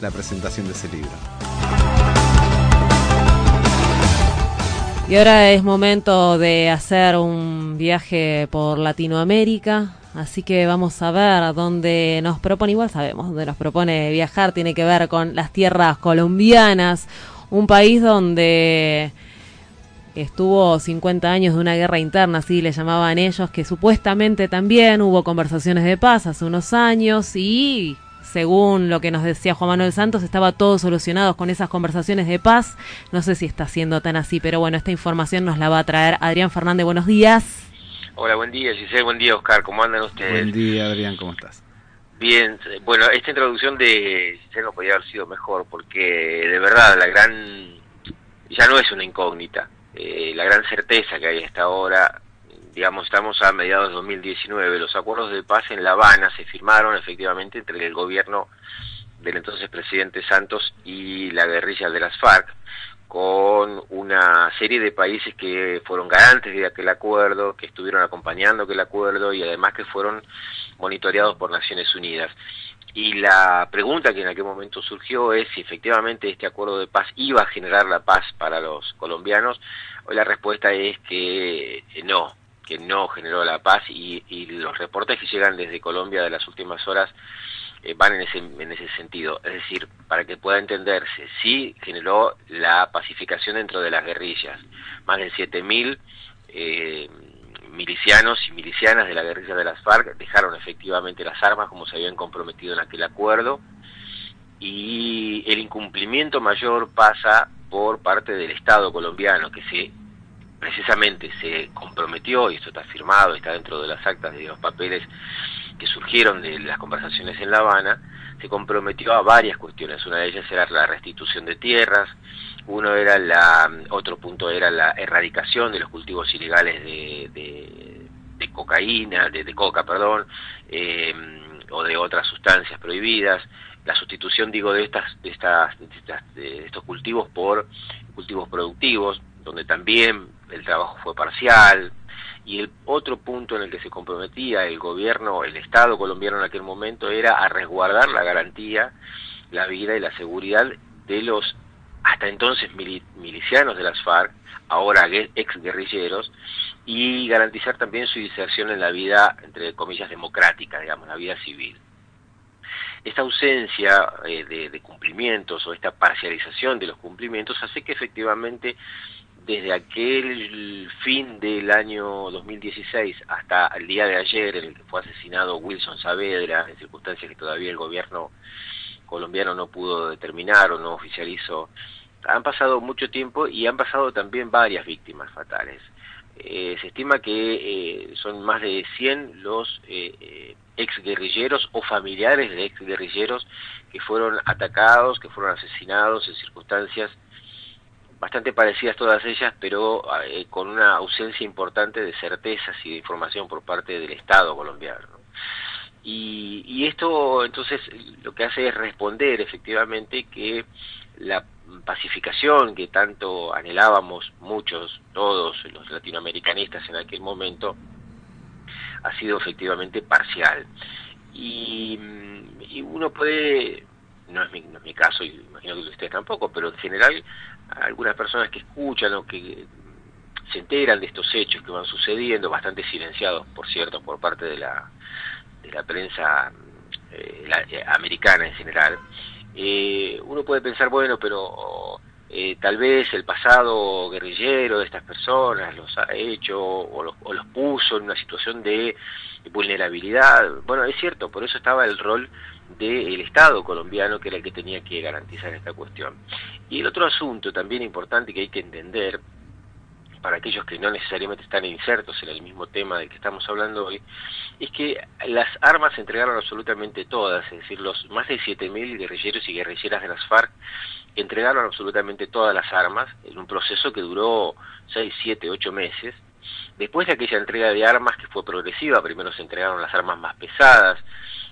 la presentación de ese libro. Y ahora es momento de hacer un viaje por Latinoamérica, así que vamos a ver dónde nos propone, igual sabemos dónde nos propone viajar, tiene que ver con las tierras colombianas, un país donde estuvo 50 años de una guerra interna, así le llamaban ellos, que supuestamente también hubo conversaciones de paz hace unos años y según lo que nos decía Juan Manuel Santos, estaba todo solucionado con esas conversaciones de paz. No sé si está siendo tan así, pero bueno, esta información nos la va a traer Adrián Fernández. Buenos días. Hola, buen día, Giselle, buen día, Oscar, ¿cómo andan ustedes? Buen día, Adrián, ¿cómo estás? Bien, bueno, esta introducción de Giselle no podía haber sido mejor, porque de verdad la gran, ya no es una incógnita, eh, la gran certeza que hay hasta ahora, digamos, estamos a mediados de 2019, los acuerdos de paz en La Habana se firmaron efectivamente entre el gobierno del entonces presidente Santos y la guerrilla de las FARC, con una serie de países que fueron garantes de aquel acuerdo, que estuvieron acompañando aquel acuerdo y además que fueron monitoreados por Naciones Unidas. Y la pregunta que en aquel momento surgió es si efectivamente este acuerdo de paz iba a generar la paz para los colombianos. Hoy la respuesta es que no, que no generó la paz y, y los reportes que llegan desde Colombia de las últimas horas eh, van en ese, en ese sentido. Es decir, para que pueda entenderse, sí generó la pacificación dentro de las guerrillas. Más de 7.000 eh, milicianos y milicianas de la guerrilla de las FARC dejaron efectivamente las armas como se habían comprometido en aquel acuerdo y el incumplimiento mayor pasa por parte del Estado colombiano, que se precisamente se comprometió, y esto está firmado, está dentro de las actas de los papeles que surgieron de las conversaciones en La Habana, se comprometió a varias cuestiones. Una de ellas era la restitución de tierras, uno era la, otro punto era la erradicación de los cultivos ilegales de, de, cocaína, de, de coca, perdón, eh, o de otras sustancias prohibidas, la sustitución, digo, de estas, de estas, de estas- de estos cultivos por cultivos productivos, donde también el trabajo fue parcial, y el otro punto en el que se comprometía el gobierno, el Estado colombiano en aquel momento, era a resguardar la garantía, la vida y la seguridad de los hasta entonces mili- milicianos de las FARC, ahora ex guerrilleros, y garantizar también su inserción en la vida, entre comillas, democrática, digamos, la vida civil. Esta ausencia eh, de cumplimientos o esta parcialización de los cumplimientos hace que efectivamente desde aquel fin del año 2016 hasta el día de ayer en el que fue asesinado Wilson Saavedra, en circunstancias que todavía el gobierno colombiano no pudo determinar o no oficializó, han pasado mucho tiempo y han pasado también varias víctimas fatales. Eh, se estima que eh, son más de 100 los eh, eh, exguerrilleros o familiares de exguerrilleros que fueron atacados, que fueron asesinados en circunstancias bastante parecidas todas ellas, pero eh, con una ausencia importante de certezas y de información por parte del Estado colombiano. ¿no? Y, y esto entonces lo que hace es responder efectivamente que la pacificación que tanto anhelábamos muchos, todos los latinoamericanistas en aquel momento, ha sido efectivamente parcial. Y, y uno puede, no es, mi, no es mi caso, y imagino que ustedes tampoco, pero en general algunas personas que escuchan o que se enteran de estos hechos que van sucediendo, bastante silenciados, por cierto, por parte de la, de la prensa eh, la- eh, americana en general, eh, uno puede pensar, bueno, pero eh, tal vez el pasado guerrillero de estas personas los ha hecho o los, o los puso en una situación de vulnerabilidad. Bueno, es cierto, por eso estaba el rol del Estado colombiano, que era el que tenía que garantizar esta cuestión. Y el otro asunto también importante que hay que entender, para aquellos que no necesariamente están insertos en el mismo tema del que estamos hablando hoy, es que las armas se entregaron absolutamente todas, es decir, los más de 7.000 guerrilleros y guerrilleras de las FARC entregaron absolutamente todas las armas en un proceso que duró 6, 7, 8 meses. Después de aquella entrega de armas que fue progresiva, primero se entregaron las armas más pesadas,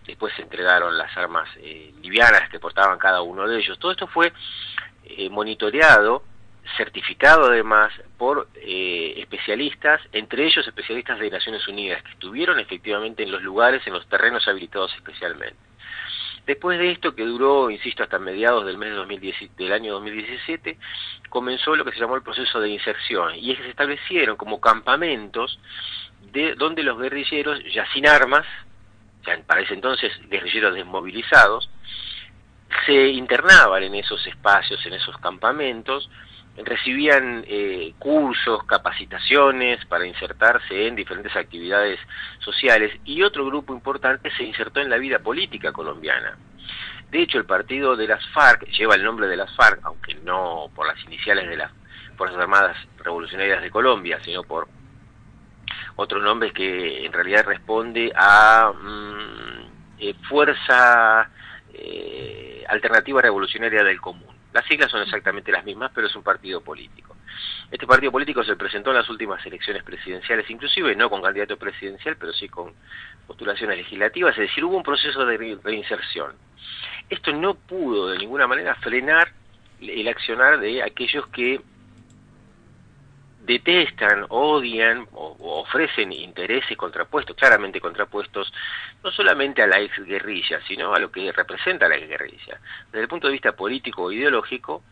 después se entregaron las armas eh, livianas que portaban cada uno de ellos. Todo esto fue eh, monitoreado, certificado además por eh, especialistas, entre ellos especialistas de Naciones Unidas, que estuvieron efectivamente en los lugares, en los terrenos habilitados especialmente. Después de esto, que duró, insisto, hasta mediados del mes de 2010 del año 2017, comenzó lo que se llamó el proceso de inserción, y es que se establecieron como campamentos de donde los guerrilleros, ya sin armas, ya para ese entonces guerrilleros desmovilizados, se internaban en esos espacios, en esos campamentos, recibían eh, cursos, capacitaciones para insertarse en diferentes actividades sociales y otro grupo importante se insertó en la vida política colombiana. De hecho, el partido de las FARC lleva el nombre de las FARC, aunque no por las iniciales de las Fuerzas Armadas Revolucionarias de Colombia, sino por otro nombre que en realidad responde a mm, eh, Fuerza eh, Alternativa Revolucionaria del Común. Las siglas son exactamente las mismas, pero es un partido político. Este partido político se presentó en las últimas elecciones presidenciales, inclusive no con candidato presidencial, pero sí con postulaciones legislativas, es decir, hubo un proceso de re- reinserción. Esto no pudo de ninguna manera frenar el accionar de aquellos que detestan, odian o, ofrecen intereses contrapuestos, claramente contrapuestos, no solamente a la exguerrilla, sino a lo que representa la exguerrilla. Desde el punto de vista político o ideológico,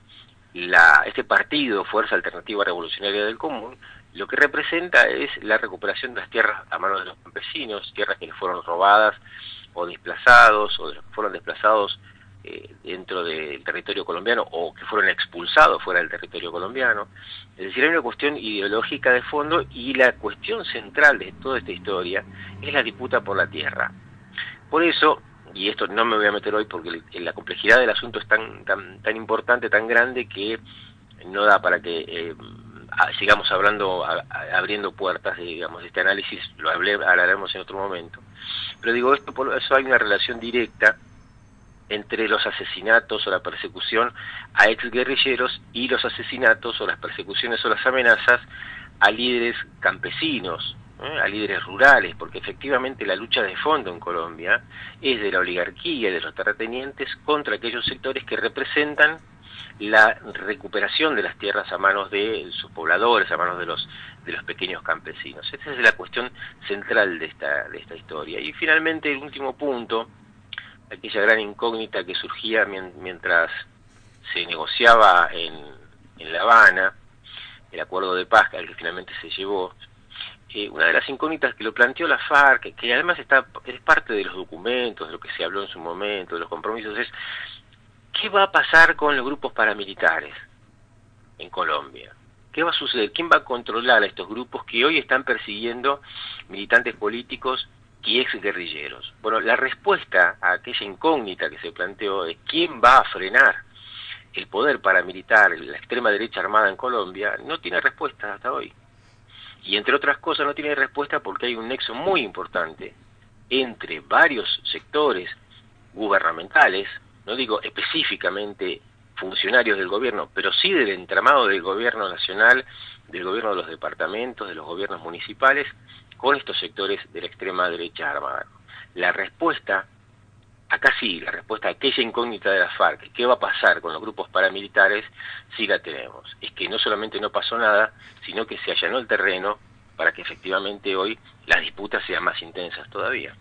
la, este partido, Fuerza Alternativa Revolucionaria del Común, lo que representa es la recuperación de las tierras a manos de los campesinos, tierras que les fueron robadas o desplazados, o de los que fueron desplazados eh, dentro del territorio colombiano o que fueron expulsados fuera del territorio colombiano. Es decir, hay una cuestión ideológica de fondo y la cuestión central de toda esta historia es la disputa por la tierra. Por eso, y esto no me voy a meter hoy porque la complejidad del asunto es tan, tan, tan importante, tan grande que no da para que eh, sigamos hablando, abriendo puertas, de, digamos, este análisis, lo hablé, hablaremos en otro momento. Pero digo, esto por eso hay una relación directa entre los asesinatos o la persecución a exguerrilleros y los asesinatos o las persecuciones o las amenazas a líderes campesinos, ¿eh? a líderes rurales, porque efectivamente la lucha de fondo en Colombia es de la oligarquía de los terratenientes contra aquellos sectores que representan la recuperación de las tierras a manos de sus pobladores, a manos de los de los pequeños campesinos. Esa es la cuestión central de esta de esta historia. Y finalmente el último punto, aquella gran incógnita que surgía mien- mientras se negociaba en, en La Habana el acuerdo de paz al que finalmente se llevó. Eh, una de las incógnitas que lo planteó la FARC, que, que además está es parte de los documentos, de lo que se habló en su momento, de los compromisos, es ¿qué va a pasar con los grupos paramilitares en Colombia? ¿Qué va a suceder? ¿Quién va a controlar a estos grupos que hoy están persiguiendo militantes políticos y ex guerrilleros? Bueno, la respuesta a aquella incógnita que se planteó es quién va a frenar el poder paramilitar, la extrema derecha armada en Colombia, no tiene respuesta hasta hoy. Y entre otras cosas no tiene respuesta porque hay un nexo muy importante entre varios sectores gubernamentales, no digo específicamente funcionarios del gobierno, pero sí del entramado del gobierno nacional, del gobierno de los departamentos, de los gobiernos municipales, con estos sectores de la extrema derecha armada. La respuesta, acá sí, la respuesta a aquella incógnita de la FARC, ¿qué va a pasar con los grupos paramilitares? Sí la tenemos. Es que no solamente no pasó nada, sino que se allanó el terreno para que efectivamente hoy las disputas sean más intensas todavía.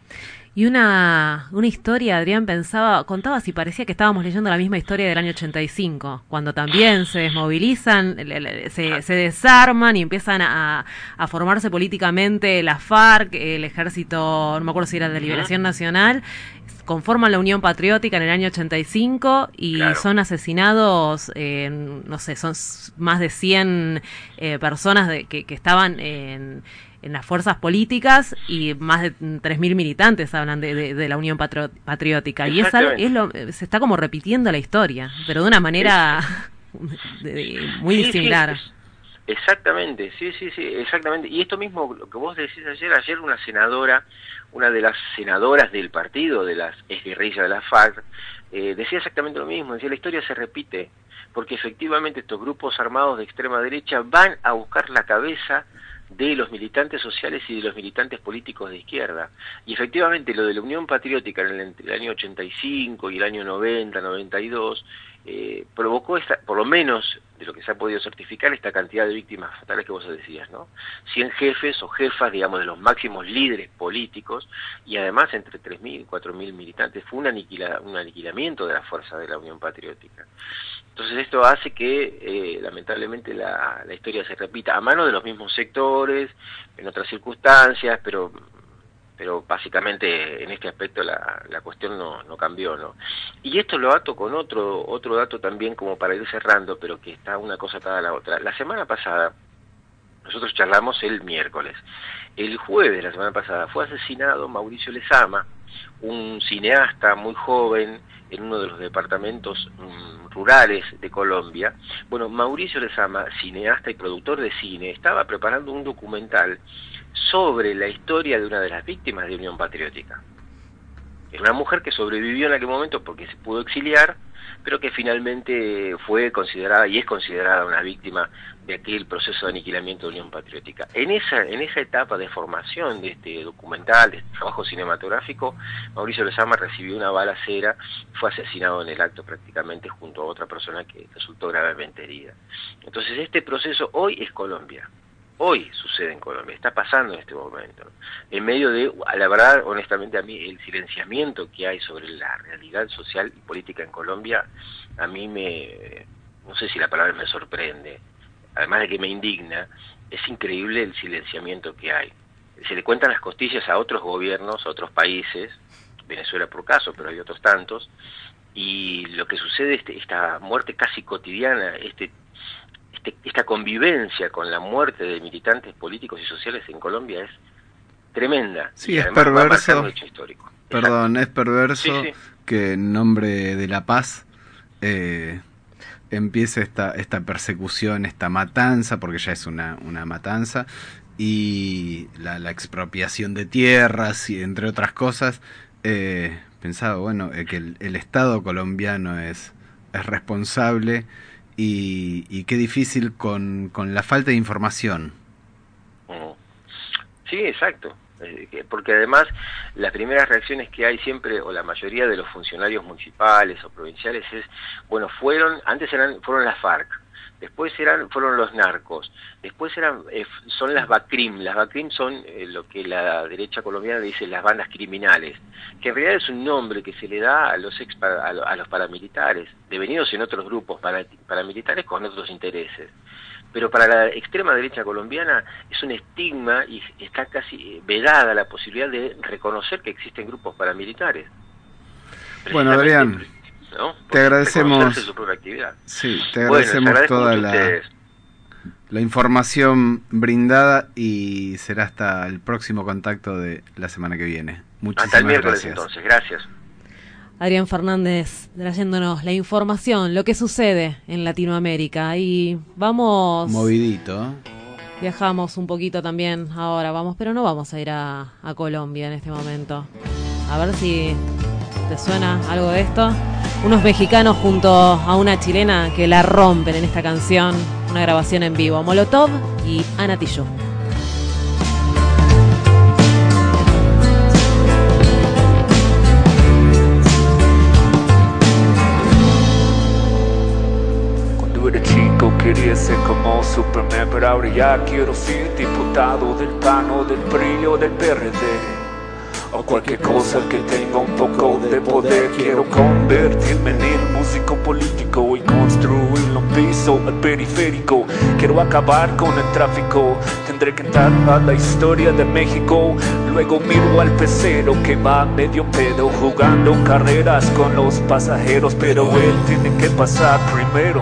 Y una, una historia, Adrián pensaba, contaba si parecía que estábamos leyendo la misma historia del año 85, cuando también se desmovilizan, le- le- se, se desarman y empiezan a, a formarse políticamente la FARC, el ejército, no me acuerdo si era de Liberación Nacional, conforman la Unión Patriótica en el año 85 y son asesinados, eh, no sé, son más de 100 eh, personas de, que, que estaban en, en las fuerzas políticas y más de 3.000 militantes hablan de, de- de la Unión Patro- Patriótica. Y es, es lo, se está como repitiendo la historia, pero de una manera de- muy Sí, similar. Exactamente, sí, sí, sí, exactamente. Y esto mismo, lo que vos decís ayer, ayer una senadora, una de las senadoras del partido, de las exguerrillas de la FARC, eh, decía exactamente lo mismo, decía la historia se repite, porque efectivamente estos grupos armados de extrema derecha van a buscar la cabeza de los militantes sociales y de los militantes políticos de izquierda. Y efectivamente lo de la Unión Patriótica en el, año 85 y el año 90, 92, eh, provocó esta, por lo menos de lo que se ha podido certificar, esta cantidad de víctimas fatales que vos decías, ¿no? 100 jefes o jefas, digamos, de los máximos líderes políticos y además entre 3.000 y 4.000 militantes. Fue un, aniquila- un aniquilamiento de la fuerza de la Unión Patriótica. Entonces esto hace que eh, lamentablemente la, la historia se repita a mano de los mismos sectores, en otras circunstancias, pero pero básicamente en este aspecto la, la cuestión no, no cambió, ¿no? Y esto lo ato con otro otro dato también como para ir cerrando, pero que está una cosa atada a la otra. La semana pasada nosotros charlamos el miércoles. El jueves de la semana pasada fue asesinado Mauricio Lezama, un cineasta muy joven en uno de los departamentos mm, rurales de Colombia. Bueno, Mauricio Lezama, cineasta y productor de cine, estaba preparando un documental sobre la historia de una de las víctimas de Unión Patriótica. Es una mujer que sobrevivió en aquel momento porque se pudo exiliar, pero que finalmente fue considerada y es considerada una víctima de aquel proceso de aniquilamiento de Unión Patriótica. En esa, en esa etapa de formación de este documental, de este trabajo cinematográfico, Mauricio Lezama recibió una balacera, fue asesinado en el acto prácticamente junto a otra persona que resultó gravemente herida. Entonces este proceso hoy es Colombia. Hoy sucede en Colombia, está pasando en este momento. En medio de, a la verdad, honestamente, a mí el silenciamiento que hay sobre la realidad social y política en Colombia, a mí me, no sé si la palabra me sorprende, además de que me indigna, es increíble el silenciamiento que hay. Se le cuentan las costillas a otros gobiernos, a otros países, Venezuela por caso, pero hay otros tantos, y lo que sucede, este, esta muerte casi cotidiana, este este- esta convivencia con la muerte de militantes políticos y sociales en Colombia es tremenda. Sí, es perverso. un hecho histórico. Perdón, es perverso Sí, sí. que en nombre de la paz eh, empiece esta, esta persecución, esta matanza, porque ya es una, una matanza, y la, la expropiación de tierras, y entre otras cosas. Eh, pensaba, bueno, eh, que el, el Estado colombiano es, es responsable y, y qué difícil con, con la falta de información. Sí, exacto. Eh, que- Porque además las primeras reacciones que hay siempre, o la mayoría de los funcionarios municipales o provinciales es, bueno, fueron, antes eran, fueron las FARC, después eran, fueron los narcos, después eran, eh, son las BACRIM, las BACRIM son eh, lo que la derecha colombiana dice las bandas criminales, que en realidad es un nombre que se le da a los ex, a, lo- a los paramilitares, devenidos en otros grupos para- paramilitares con otros intereses. Pero para la extrema derecha colombiana es un estigma y está casi eh, vedada la posibilidad de reconocer que existen grupos paramilitares. Bueno, Adrián, ¿no? te agradecemos- reconocerse su propia actividad. Sí, te agradecemos toda la, la información brindada y será hasta el próximo contacto de la semana que viene. Muchísimas Hasta el miércoles gracias. entonces, gracias. Adrián Fernández trayéndonos la información, lo que sucede en Latinoamérica. Y vamos, Movidito. viajamos un poquito también ahora, vamos, pero no vamos a ir a, a Colombia en este momento. A ver si te suena algo de esto. Unos mexicanos junto a una chilena que la rompen en esta canción, una grabación en vivo. Molotov y Ana Tijoux. Cuando era chico quería ser como Superman, pero ahora ya quiero ser diputado del PAN o del PRI o del PRD. O cualquier cosa que tenga un poco de poder. Quiero convertirme en el músico político Y construir un piso al periférico. Quiero acabar con el tráfico. Tendré que entrar a la historia de México. Luego miro al pecero que va medio pedo Jugando carreras con los pasajeros. Pero él tiene que pasar primero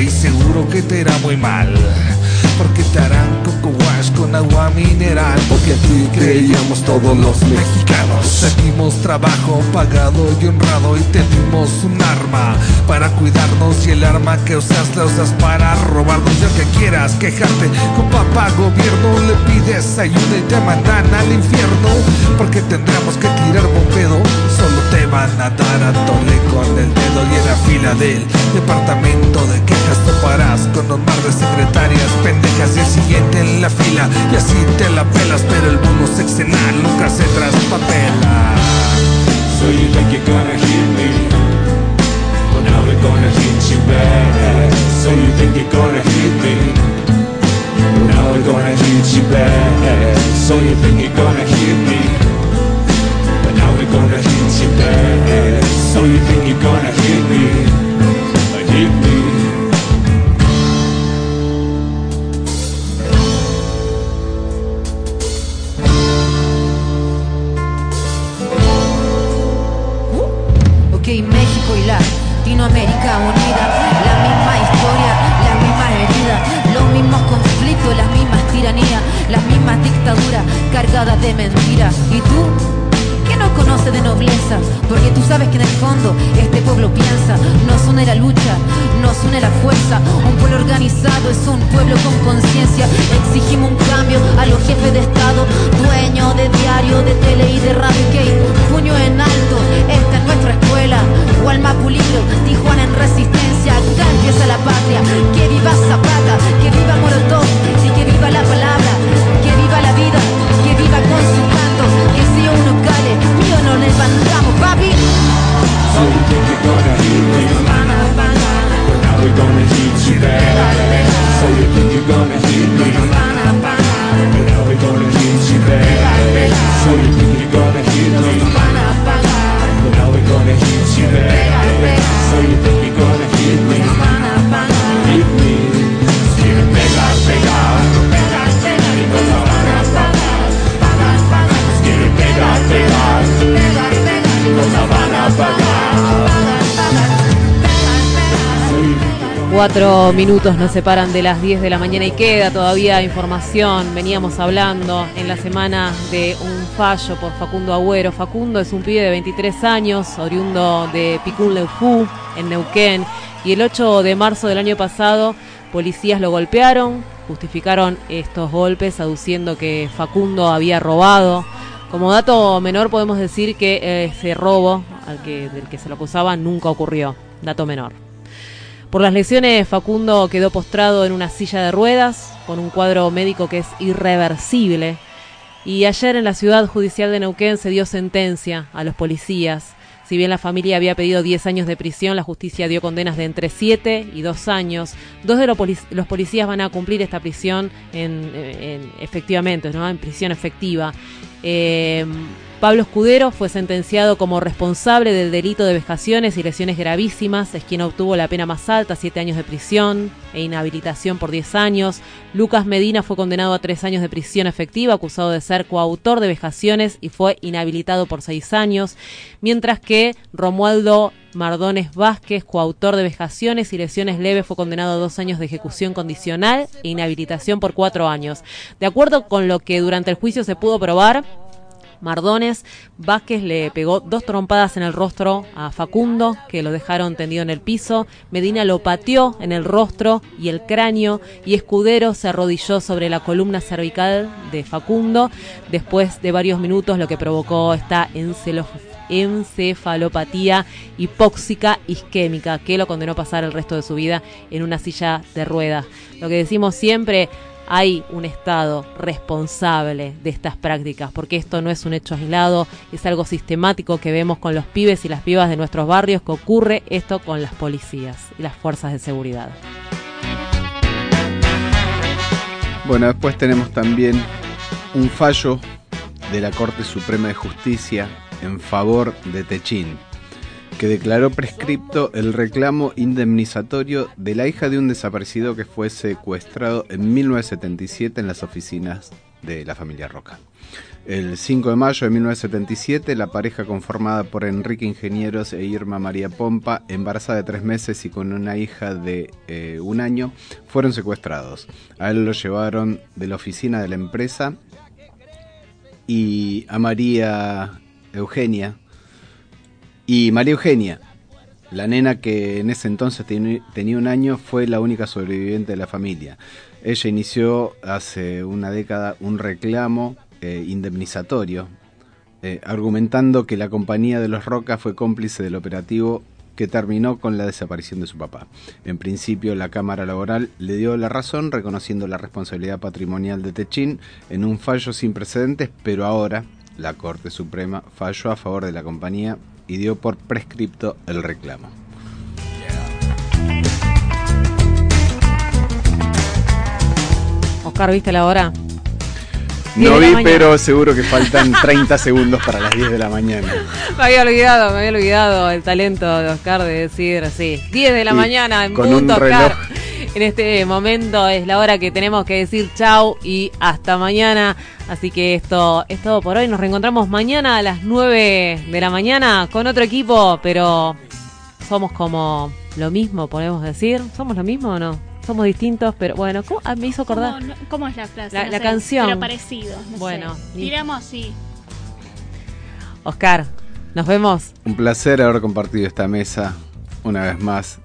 y seguro que te irá muy mal. Porque te harán coco wash con agua mineral. Porque aquí creíamos todos los mexicanos. Seguimos trabajo pagado y honrado Y te dimos un arma para cuidarnos Y el arma que usas la usas para robarnos. Y aunque quieras quejarte con papá gobierno Le pides ayuda y te mandan al infierno. Porque tendremos que tirar bombedo van a dar a tole con el dedo Y en la fila del departamento de quejas toparás Con un mar de secretarias pendejas Y el siguiente en la fila y así te la pelas Pero el bono sexenal nunca se traspapela. So you think you're gonna hit me But now we're gonna hit you back So you think you're gonna hit me But now we're gonna hit you back So you think you're gonna hit me Gonna hit you back So you think you're gonna hit me. Hit me Cuatro minutos nos separan de las 10 de la mañana y queda todavía información. Veníamos hablando en la semana de un fallo por Facundo Agüero. Facundo es un pibe de 23 años, oriundo de Picún Leufú, en Neuquén. Y el 8 de marzo del año pasado, policías lo golpearon, justificaron estos golpes aduciendo que Facundo había robado. Como dato menor podemos decir que eh, ese robo al que, del que se lo acusaba nunca ocurrió. Dato menor. Por las lesiones, Facundo quedó postrado en una silla de ruedas con un cuadro médico que es irreversible. Y ayer en la ciudad judicial de Neuquén se dio sentencia a los policías. Si bien la familia había pedido 10 años de prisión, la justicia dio condenas de entre 7 y 2 años. Dos de los, polic- los policías van a cumplir esta prisión en, en- efectivamente, ¿no? en prisión efectiva. Eh, Pablo Escudero fue sentenciado como responsable del delito de vejaciones y lesiones gravísimas. Es quien obtuvo la pena más alta, siete años de prisión e inhabilitación por 10 años. Lucas Medina fue condenado a tres años de prisión efectiva, acusado de ser coautor de vejaciones y fue inhabilitado por seis años. Mientras que Romualdo Mardones Vázquez, coautor de vejaciones y lesiones leves, fue condenado a dos años de ejecución condicional e inhabilitación por cuatro años. De acuerdo con lo que durante el juicio se pudo probar, Mardones Vázquez le pegó dos trompadas en el rostro a Facundo, que lo dejaron tendido en el piso. Medina lo pateó en el rostro y el cráneo y Escudero se arrodilló sobre la columna cervical de Facundo después de varios minutos, lo que provocó esta encefalopatía hipóxica isquémica, que lo condenó a pasar el resto de su vida en una silla de ruedas. Lo que decimos siempre, hay un Estado responsable de estas prácticas, porque esto no es un hecho aislado, es algo sistemático que vemos con los pibes y las pibas de nuestros barrios, que ocurre esto con las policías y las fuerzas de seguridad. Bueno, después tenemos también un fallo de la Corte Suprema de Justicia en favor de Techín, que declaró prescripto el reclamo indemnizatorio de la hija de un desaparecido que fue secuestrado en 1977 en las oficinas de la familia Roca. El 5 de mayo de 1977, la pareja conformada por Enrique Ingenieros e Irma María Pompa, embarazada de tres meses y con una hija de eh, un año, fueron secuestrados. A él lo llevaron de la oficina de la empresa y a María Eugenia. Y María Eugenia, la nena que en ese entonces tenía un año, fue la única sobreviviente de la familia. Ella inició hace una década un reclamo eh, indemnizatorio, eh, argumentando que la compañía de los Roca fue cómplice del operativo que terminó con la desaparición de su papá. En principio, la Cámara Laboral le dio la razón, reconociendo la responsabilidad patrimonial de Techín en un fallo sin precedentes, pero ahora la Corte Suprema falló a favor de la compañía y dio por prescripto el reclamo. Oscar, ¿viste la hora? No vi, pero seguro que faltan 30 segundos para las 10 de la mañana. Me había olvidado, me había olvidado el talento de Oscar de decir así. 10 de la Y mañana en con punto, un Oscar. En este momento es la hora que tenemos que decir chau y hasta mañana. Así que esto es todo por hoy. Nos reencontramos mañana a las 9 de la mañana con otro equipo, pero somos como lo mismo, podemos decir. ¿Somos lo mismo o no? Somos distintos, pero bueno, ¿cómo? Ah, me hizo acordar. ¿Cómo, no- cómo es la frase? La- No la sé, canción. Pero parecido. no Bueno, Tiramos así. Oscar, nos vemos. Un placer haber compartido esta mesa una vez más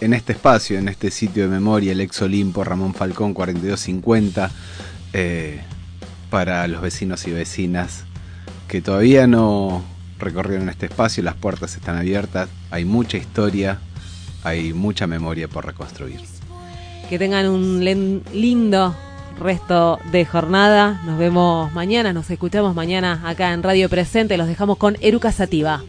en este espacio, en este sitio de memoria, el ex Olimpo Ramón Falcón 4250, eh, para los vecinos y vecinas que todavía no recorrieron este espacio, las puertas están abiertas, hay mucha historia, hay mucha memoria por reconstruir. Que tengan un lindo resto de jornada. Nos vemos mañana, nos escuchamos mañana acá en Radio Presente. Los dejamos con Eruca Sativa.